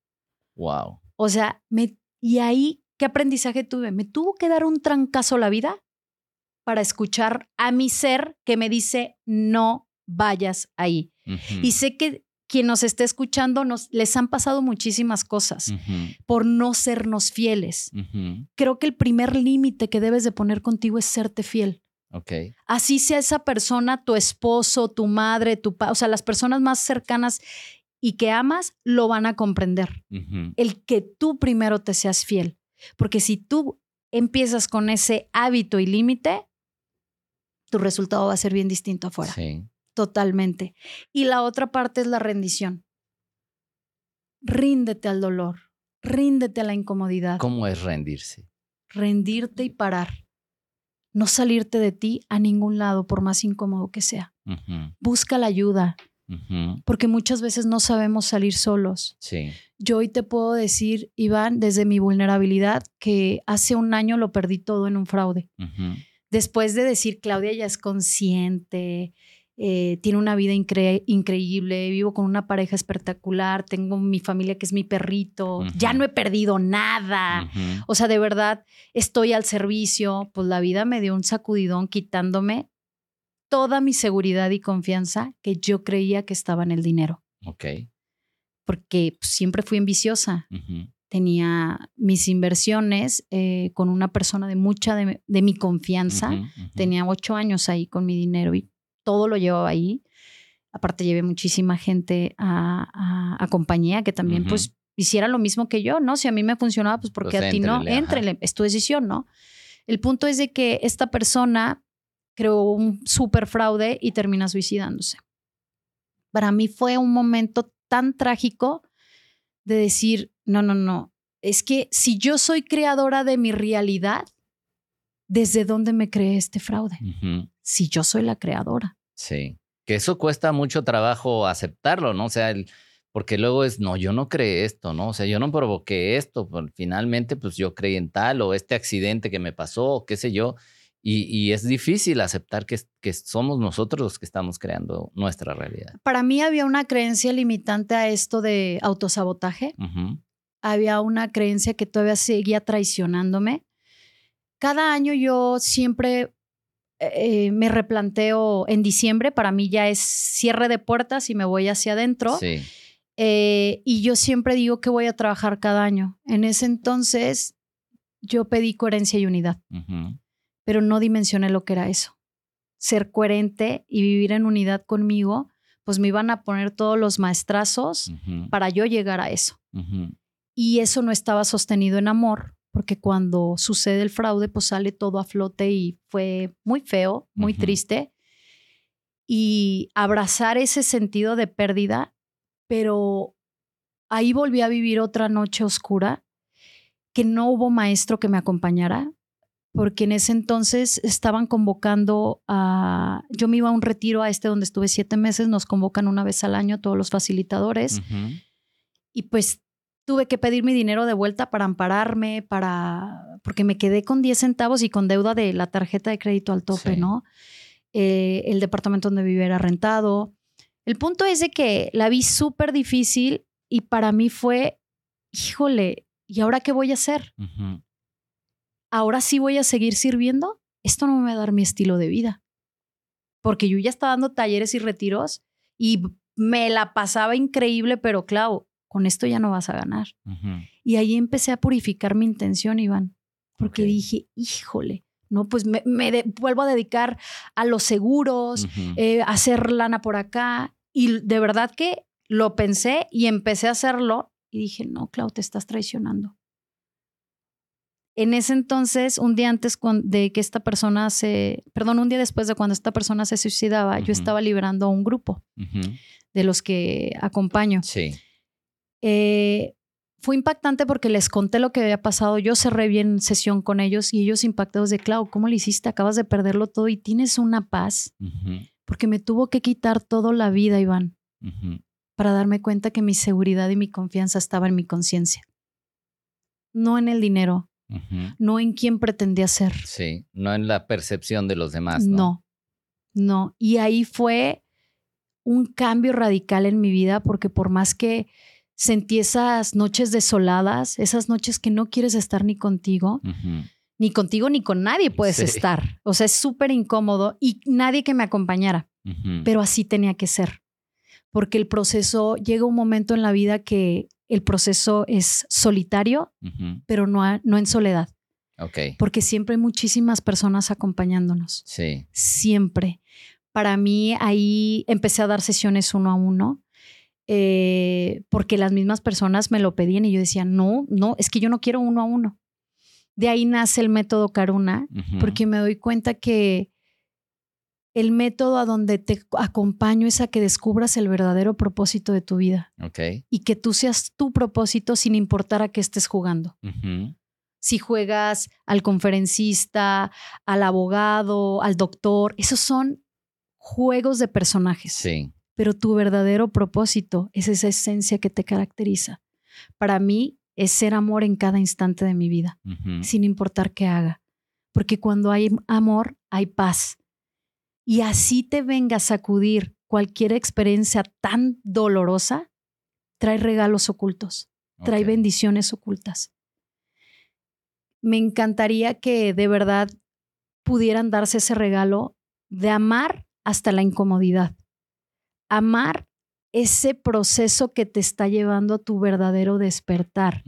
Wow. O sea, me, y ahí, ¿qué aprendizaje tuve? Me tuvo que dar un trancazo la vida para escuchar a mi ser que me dice, no vayas ahí. Y sé que quien nos esté escuchando nos, les han pasado muchísimas cosas por no sernos fieles. Creo que el primer límite que debes de poner contigo es serte fiel. Okay. Así sea esa persona, tu esposo, tu madre, tu padre, o sea, las personas más cercanas y que amas, lo van a comprender. El que tú primero te seas fiel. Porque si tú empiezas con ese hábito y límite, tu resultado va a ser bien distinto afuera. Sí. Totalmente. Y la otra parte es la rendición. Ríndete al dolor, ríndete a la incomodidad. ¿Cómo es rendirse? Rendirte y parar no salirte de ti a ningún lado, por más incómodo que sea. Busca la ayuda, porque muchas veces no sabemos salir solos. Sí. Yo hoy te puedo decir, Iván, desde mi vulnerabilidad, que hace un año lo perdí todo en un fraude. Después de decir, Claudia ya es consciente, eh, tiene una vida increíble, vivo con una pareja espectacular, tengo mi familia que es mi perrito, ya no he perdido nada. O sea, de verdad, estoy al servicio. Pues la vida me dio un sacudidón quitándome toda mi seguridad y confianza que yo creía que estaba en el dinero. Ok. Porque pues, siempre fui ambiciosa. Tenía mis inversiones eh, con una persona de mucha de, mi confianza. Tenía ocho años ahí con mi dinero y todo lo llevaba ahí. Aparte llevé muchísima gente a, compañía que también pues hiciera lo mismo que yo, ¿no? Si a mí me funcionaba, pues porque pues a ti no, entrele, es tu decisión, ¿no? El punto es de que esta persona creó un súper fraude y termina suicidándose. Para mí fue un momento tan trágico de decir, no, no, no, es que si yo soy creadora de mi realidad, ¿desde dónde me creé este fraude? Si yo soy la creadora. Sí, que eso cuesta mucho trabajo aceptarlo, ¿no? O sea, porque luego es, no, yo no creé esto, ¿no? O sea, yo no provoqué esto, pues, finalmente pues yo creí en tal o este accidente que me pasó, qué sé yo. Y, es difícil aceptar que, que, somos nosotros los que estamos creando nuestra realidad. Para mí había una creencia limitante a esto de autosabotaje. Había una creencia que todavía seguía traicionándome. Cada año yo siempre eh, me replanteo en diciembre, para mí ya es cierre de puertas y me voy hacia adentro. Eh, y yo siempre digo que voy a trabajar cada año. En ese entonces yo pedí coherencia y unidad, pero no dimensioné lo que era eso. Ser coherente y vivir en unidad conmigo, pues me iban a poner todos los maestrazos para yo llegar a eso. Y eso no estaba sostenido en amor, porque cuando sucede el fraude, pues sale todo a flote y fue muy feo, muy triste. Y abrazar ese sentido de pérdida, pero ahí volví a vivir otra noche oscura, que no hubo maestro que me acompañara, porque en ese entonces estaban convocando a, yo me iba a un retiro a este donde estuve siete meses, nos convocan una vez al año todos los facilitadores. Y pues tuve que pedir mi dinero de vuelta para ampararme, para porque me quedé con 10 centavos y con deuda de la tarjeta de crédito al tope, ¿no? Eh, el departamento donde vivía era rentado. El punto es de que la vi súper difícil y para mí fue, híjole, ¿y ahora qué voy a hacer? ¿Ahora sí voy a seguir sirviendo? Esto no me va a dar mi estilo de vida. Porque yo ya estaba dando talleres y retiros y me la pasaba increíble, pero claro, con esto ya no vas a ganar. Y ahí empecé a purificar mi intención, Iván, porque dije, híjole, no, pues me, vuelvo a dedicar a los seguros, eh, a hacer lana por acá. Y de verdad que lo pensé y empecé a hacerlo y dije, no, Clau, te estás traicionando. En ese entonces, un día antes de que esta persona se, perdón, un día después de cuando esta persona se suicidaba, yo estaba liberando a un grupo de los que acompaño. Sí. Eh, fue impactante porque les conté lo que había pasado. Yo cerré bien sesión con ellos y ellos impactados de, Clau, ¿cómo le hiciste? Acabas de perderlo todo y tienes una paz. Porque me tuvo que quitar toda la vida, Iván. para darme cuenta que mi seguridad y mi confianza estaba en mi conciencia. No en el dinero, no en quién pretendía ser. Sí, no en la percepción de los demás. No, no. no. Y ahí fue un cambio radical en mi vida porque por más que sentí esas noches desoladas, esas noches que no quieres estar ni contigo, ni contigo ni con nadie puedes estar. O sea, es súper incómodo y nadie que me acompañara, pero así tenía que ser. Porque el proceso, llega un momento en la vida que el proceso es solitario, pero no, no en soledad. Okay. Porque siempre hay muchísimas personas acompañándonos. Sí. Siempre. Para mí ahí empecé a dar sesiones uno a uno. Eh, porque las mismas personas me lo pedían y yo decía, no, no, es que yo no quiero uno a uno. De ahí nace el método Karuna, porque me doy cuenta que el método a donde te acompaño es a que descubras el verdadero propósito de tu vida. Y que tú seas tu propósito sin importar a qué estés jugando. Si juegas al conferencista, al abogado, al doctor, esos son juegos de personajes. Sí. Pero tu verdadero propósito es esa esencia que te caracteriza. Para mí es ser amor en cada instante de mi vida, sin importar qué haga. Porque cuando hay amor, hay paz y así te venga a sacudir cualquier experiencia tan dolorosa, trae regalos ocultos, trae bendiciones ocultas. Me encantaría que de verdad pudieran darse ese regalo de amar hasta la incomodidad. Amar ese proceso que te está llevando a tu verdadero despertar.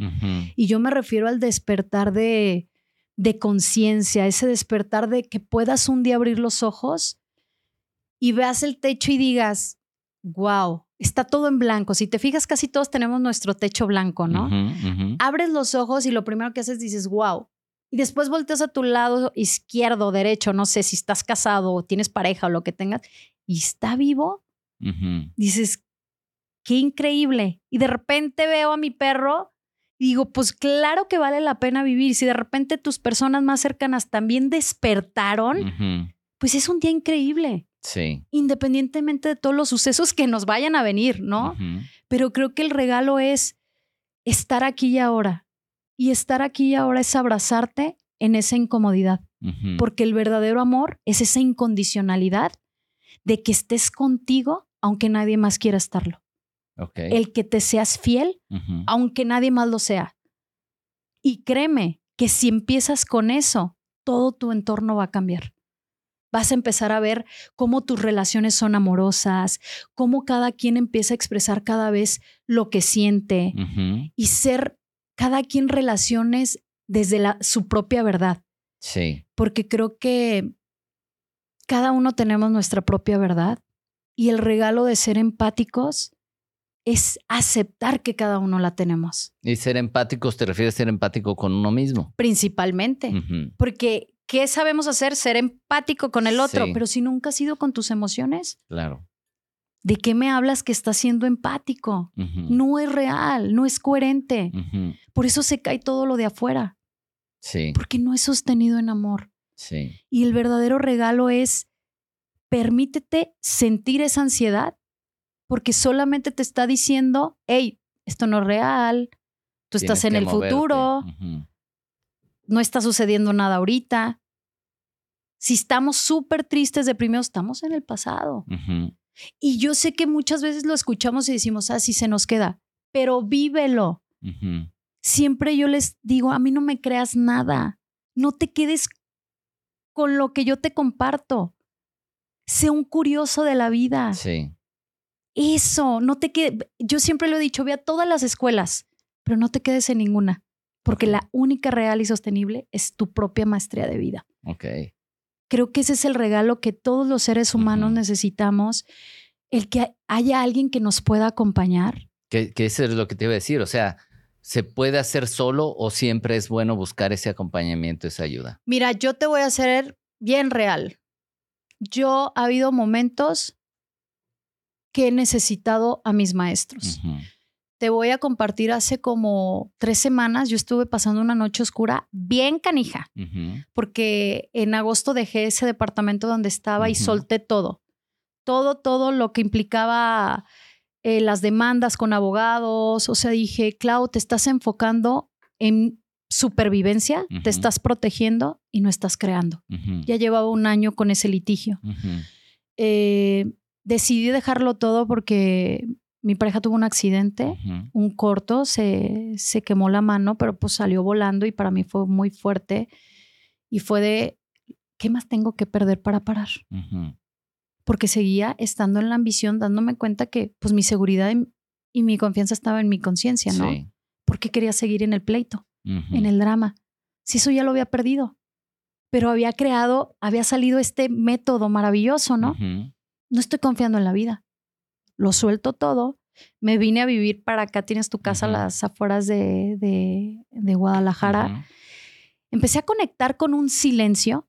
Y yo me refiero al despertar de, de conciencia, ese despertar de que puedas un día abrir los ojos y veas el techo y digas, wow, está todo en blanco. Si te fijas, casi todos tenemos nuestro techo blanco, ¿no? Abres los ojos y lo primero que haces dices, wow. Y después volteas a tu lado izquierdo, derecho, no sé si estás casado o tienes pareja o lo que tengas, y está vivo. Dices, qué increíble. Y de repente veo a mi perro y digo, pues claro que vale la pena vivir. Si de repente tus personas más cercanas también despertaron, pues es un día increíble. Sí. Independientemente de todos los sucesos que nos vayan a venir, ¿no? Pero creo que el regalo es estar aquí y ahora. Y estar aquí y ahora es abrazarte en esa incomodidad. Porque el verdadero amor es esa incondicionalidad de que estés contigo aunque nadie más quiera estarlo. El que te seas fiel aunque nadie más lo sea. Y créeme que si empiezas con eso, todo tu entorno va a cambiar vas a empezar a ver cómo tus relaciones son amorosas, cómo cada quien empieza a expresar cada vez lo que siente y ser cada quien relaciones desde la, su propia verdad. Sí. Porque creo que cada uno tenemos nuestra propia verdad y el regalo de ser empáticos es aceptar que cada uno la tenemos. ¿Y ser empáticos te refieres a ser empático con uno mismo? Principalmente, porque ¿qué sabemos hacer? Ser empático con el otro, pero si nunca has ido con tus emociones. Claro. ¿De qué me hablas que estás siendo empático? No es real, no es coherente. Por eso se cae todo lo de afuera. Sí. Porque no es sostenido en amor. Sí. Y el verdadero regalo es permítete sentir esa ansiedad porque solamente te está diciendo, hey, esto no es real, tú estás en el futuro, no está sucediendo nada ahorita, si estamos súper tristes, deprimidos, estamos en el pasado. Y yo sé que muchas veces lo escuchamos y decimos, ah, sí se nos queda, pero vívelo. Siempre yo les digo, a mí no me creas nada. No te quedes con lo que yo te comparto. Sé un curioso de la vida. Sí. Eso, no te quedes. Yo siempre lo he dicho, ve a todas las escuelas, pero no te quedes en ninguna, porque la única real y sostenible es tu propia maestría de vida. Ok. Creo que ese es el regalo que todos los seres humanos necesitamos, el que haya alguien que nos pueda acompañar. Que, eso es lo que te iba a decir, o sea, ¿se puede hacer solo o siempre es bueno buscar ese acompañamiento, esa ayuda? Mira, yo te voy a hacer bien real. Yo ha habido momentos que he necesitado a mis maestros. Te voy a compartir hace como tres semanas, yo estuve pasando una noche oscura bien canija, porque en agosto dejé ese departamento donde estaba y solté todo, todo, todo lo que implicaba eh, las demandas con abogados. O sea, dije, Clau, te estás enfocando en supervivencia, te estás protegiendo y no estás creando. Ya llevaba un año con ese litigio. Eh, decidí dejarlo todo porque mi pareja tuvo un accidente, un corto, se, se, quemó la mano, pero pues salió volando y para mí fue muy fuerte. Y fue de, ¿qué más tengo que perder para parar? Porque seguía estando en la ambición, dándome cuenta que pues mi seguridad y, mi confianza estaba en mi conciencia, ¿no? Porque quería seguir en el pleito, en el drama. Si eso ya lo había perdido, pero había creado, había salido este método maravilloso, ¿no? No estoy confiando en la vida. Lo suelto todo. Me vine a vivir para acá, tienes tu casa a las afueras de, de, Guadalajara. Empecé a conectar con un silencio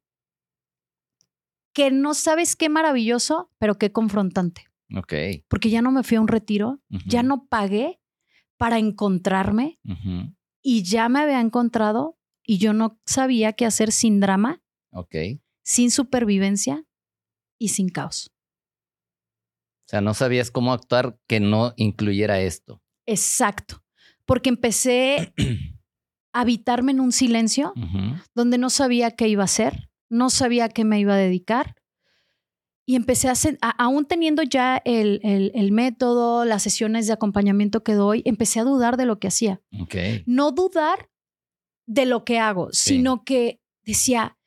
que no sabes qué maravilloso, pero qué confrontante. Ok. Porque ya no me fui a un retiro, ya no pagué para encontrarme y ya me había encontrado y yo no sabía qué hacer sin drama, sin supervivencia y sin caos. O sea, no sabías cómo actuar que no incluyera esto. Exacto, porque empecé a habitarme en un silencio donde no sabía qué iba a hacer, no sabía qué me iba a dedicar. Y empecé a hacer, aún teniendo ya el, el, método, las sesiones de acompañamiento que doy, empecé a dudar de lo que hacía. Okay. No dudar de lo que hago, sino que decía,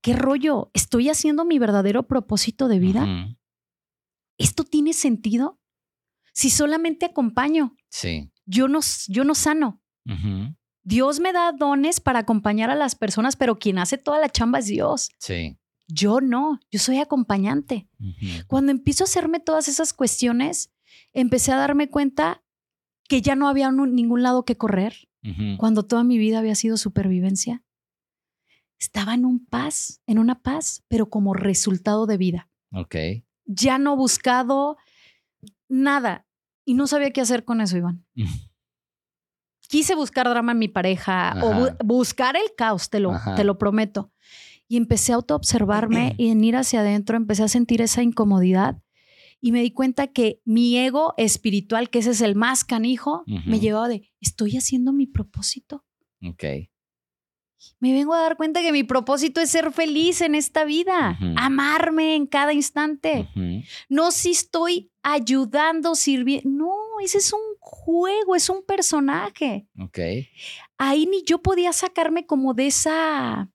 ¿qué rollo? ¿Estoy haciendo mi verdadero propósito de vida? ¿Esto tiene sentido? Si solamente acompaño, sí. yo, no, yo no sano. Dios me da dones para acompañar a las personas, pero quien hace toda la chamba es Dios. Sí. Yo no, yo soy acompañante. Cuando empiezo a hacerme todas esas cuestiones, empecé a darme cuenta que ya no había ningún lado que correr, cuando toda mi vida había sido supervivencia. Estaba en un paz, en una paz, pero como resultado de vida. Ok. Ya no buscado nada y no sabía qué hacer con eso, Iván. Quise buscar drama en mi pareja o buscar el caos, te lo, te lo prometo. Y empecé a autoobservarme y en ir hacia adentro empecé a sentir esa incomodidad y me di cuenta que mi ego espiritual, que ese es el más canijo, me llevaba de, estoy haciendo mi propósito. Ok. Me vengo a dar cuenta que mi propósito es ser feliz en esta vida, amarme en cada instante. No si estoy ayudando, sirviendo. No, ese es un juego, es un personaje. Ok. Ahí ni yo podía sacarme como de esa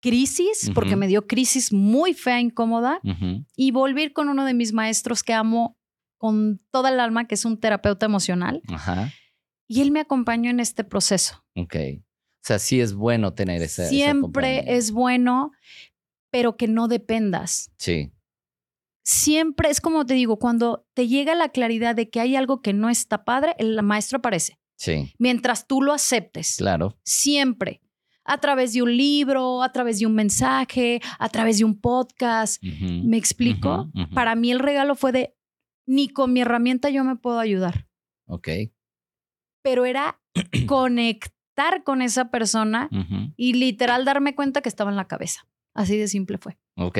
crisis, porque me dio crisis muy fea, incómoda, y volver con uno de mis maestros que amo con toda el alma, que es un terapeuta emocional. Ajá. Y él me acompañó en este proceso. Ok. O sea, sí es bueno tener ese. Siempre es bueno, pero que no dependas. Sí. Siempre es como te digo, cuando te llega la claridad de que hay algo que no está padre, el maestro aparece. Sí. Mientras tú lo aceptes. Claro. Siempre a través de un libro, a través de un mensaje, a través de un podcast. ¿Me explico? Para mí el regalo fue de, ni con mi herramienta yo me puedo ayudar. Ok. Pero era <clears throat> conectar con esa persona y literal darme cuenta que estaba en la cabeza. Así de simple fue. Ok.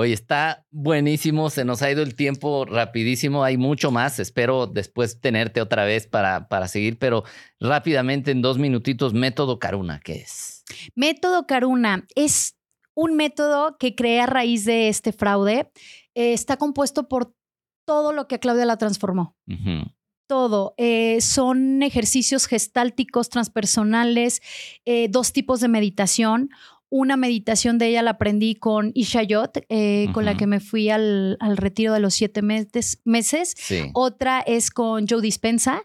Oye, está buenísimo, se nos ha ido el tiempo rapidísimo, hay mucho más, espero después tenerte otra vez para, para seguir, pero rápidamente en dos minutitos, método Karuna, ¿qué es? Método Karuna es un método que crea a raíz de este fraude, eh, está compuesto por todo lo que Claudia la transformó. todo. Eh, son ejercicios gestálticos, transpersonales, eh, dos tipos de meditación una meditación de ella la aprendí con Isha Yot, eh, con la que me fui al, retiro de los siete meses. meses. Otra es con Joe Dispensa.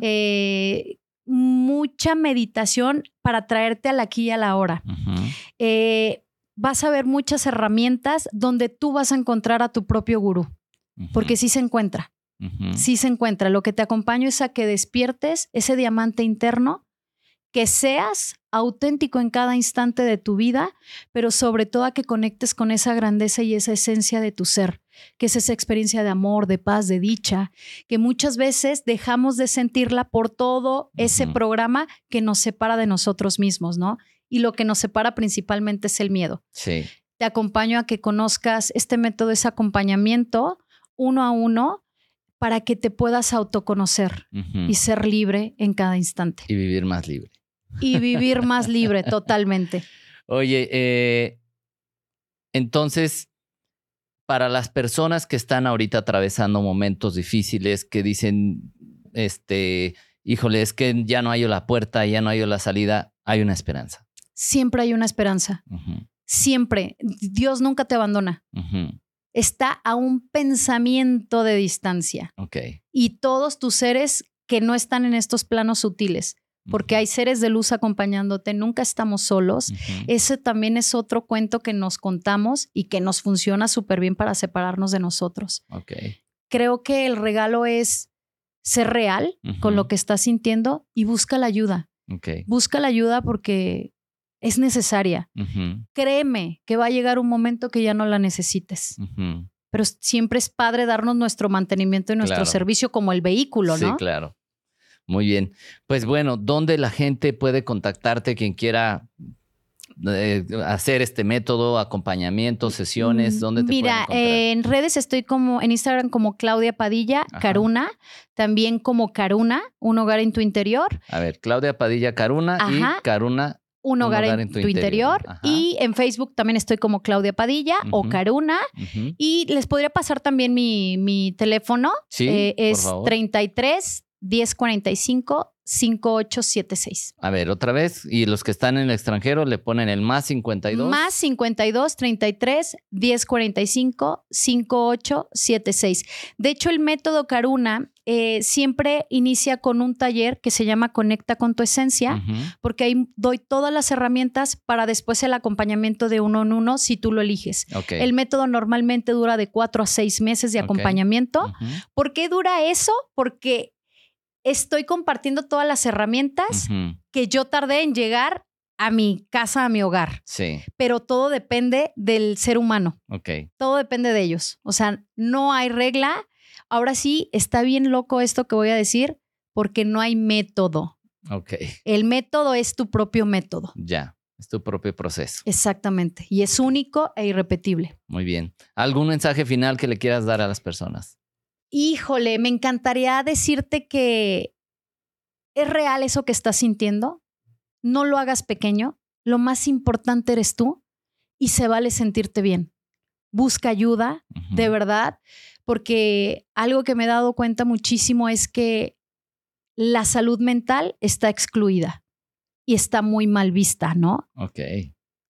Eh, mucha meditación para traerte al aquí y a la hora. Eh, vas a ver muchas herramientas donde tú vas a encontrar a tu propio gurú, porque sí se encuentra. Sí se encuentra. Lo que te acompaño es a que despiertes ese diamante interno que seas auténtico en cada instante de tu vida, pero sobre todo a que conectes con esa grandeza y esa esencia de tu ser, que es esa experiencia de amor, de paz, de dicha, que muchas veces dejamos de sentirla por todo ese programa que nos separa de nosotros mismos, ¿no? Y lo que nos separa principalmente es el miedo. Sí. Te acompaño a que conozcas este método, ese acompañamiento uno a uno para que te puedas autoconocer y ser libre en cada instante. Y vivir más libre. Y vivir más libre, totalmente. Oye, eh, entonces, para las personas que están ahorita atravesando momentos difíciles, que dicen, este, híjole, es que ya no hay la puerta, ya no hay la salida, hay una esperanza. Siempre hay una esperanza. Siempre. Dios nunca te abandona. Está a un pensamiento de distancia. Ok. Y todos tus seres que no están en estos planos sutiles porque hay seres de luz acompañándote, nunca estamos solos. Ese también es otro cuento que nos contamos y que nos funciona súper bien para separarnos de nosotros. Creo que el regalo es ser real con lo que estás sintiendo y busca la ayuda. Busca la ayuda porque es necesaria. Créeme que va a llegar un momento que ya no la necesites. Pero siempre es padre darnos nuestro mantenimiento y nuestro servicio como el vehículo, ¿no? Sí, claro. Muy bien. Pues bueno, ¿dónde la gente puede contactarte quien quiera eh, hacer este método, acompañamiento, sesiones? Mm, ¿Dónde te Mira, en redes estoy como en Instagram como Claudia Padilla Caruna, también como Caruna, un hogar en tu interior. A ver, Claudia Padilla Caruna y Caruna un hogar, en, tu, interior. Y en Facebook también estoy como Claudia Padilla o Caruna. Y les podría pasar también mi, teléfono. Sí, eh, es 33 1045 5876. A ver, otra vez. Y los que están en el extranjero le ponen el más 52. Más 52 33 1045 5876. De hecho, el método Caruna eh, siempre inicia con un taller que se llama Conecta con tu esencia, porque ahí doy todas las herramientas para después el acompañamiento de uno en uno si tú lo eliges. El método normalmente dura de cuatro a seis meses de acompañamiento. ¿Por qué dura eso? Porque estoy compartiendo todas las herramientas que yo tardé en llegar a mi casa, a mi hogar. Sí. Pero todo depende del ser humano. Ok. Todo depende de ellos. O sea, no hay regla. Ahora sí, está bien loco esto que voy a decir, porque no hay método. Ok. El método es tu propio método. Ya, es tu propio proceso. Exactamente. Y es único e irrepetible. Muy bien. ¿Algún mensaje final que le quieras dar a las personas? Híjole, me encantaría decirte que es real eso que estás sintiendo. No lo hagas pequeño. Lo más importante eres tú y se vale sentirte bien. Busca ayuda, de verdad, porque algo que me he dado cuenta muchísimo es que la salud mental está excluida y está muy mal vista, ¿no? Ok.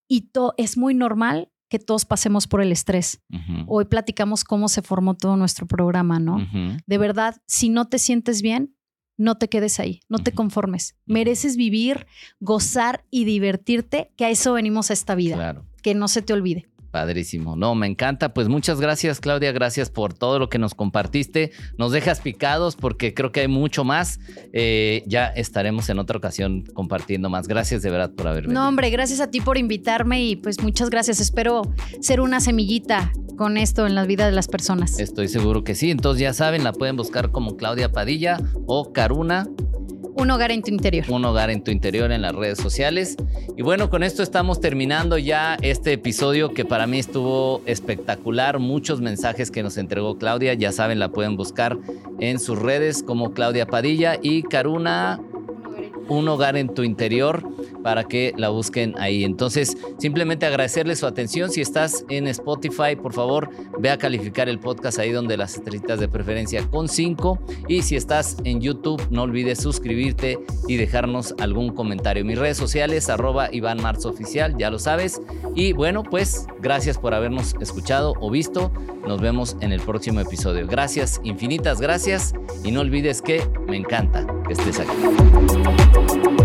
Y es muy normal que todos pasemos por el estrés. Hoy platicamos cómo se formó todo nuestro programa, ¿no? De verdad, si no te sientes bien, no te quedes ahí, no te conformes. Mereces vivir, gozar y divertirte, que a eso venimos a esta vida. Claro. Que no se te olvide. Padrísimo. No, me encanta. Pues muchas gracias, Claudia. Gracias por todo lo que nos compartiste. Nos dejas picados porque creo que hay mucho más. Eh, ya estaremos en otra ocasión compartiendo más. Gracias de verdad por haber venido. No, hombre, gracias a ti por invitarme y pues muchas gracias. Espero ser una semillita con esto en la vida de las personas. Estoy seguro que sí. Entonces ya saben, la pueden buscar como Claudia Padilla o Caruna un hogar en tu interior. Un hogar en tu interior en las redes sociales. Y bueno, con esto estamos terminando ya este episodio que para mí estuvo espectacular. Muchos mensajes que nos entregó Claudia. Ya saben, la pueden buscar en sus redes como Claudia Padilla y Karuna un hogar en tu interior para que la busquen ahí. Entonces, simplemente agradecerle su atención. Si estás en Spotify, por favor, ve a calificar el podcast ahí donde las estrellitas de preferencia con 5. Y si estás en YouTube, no olvides suscribirte y dejarnos algún comentario. Mis redes sociales, arroba Iván Marx Oficial, ya lo sabes. Y bueno, pues gracias por habernos escuchado o visto. Nos vemos en el próximo episodio. Gracias, infinitas gracias. Y no olvides que me encanta que estés aquí. thank you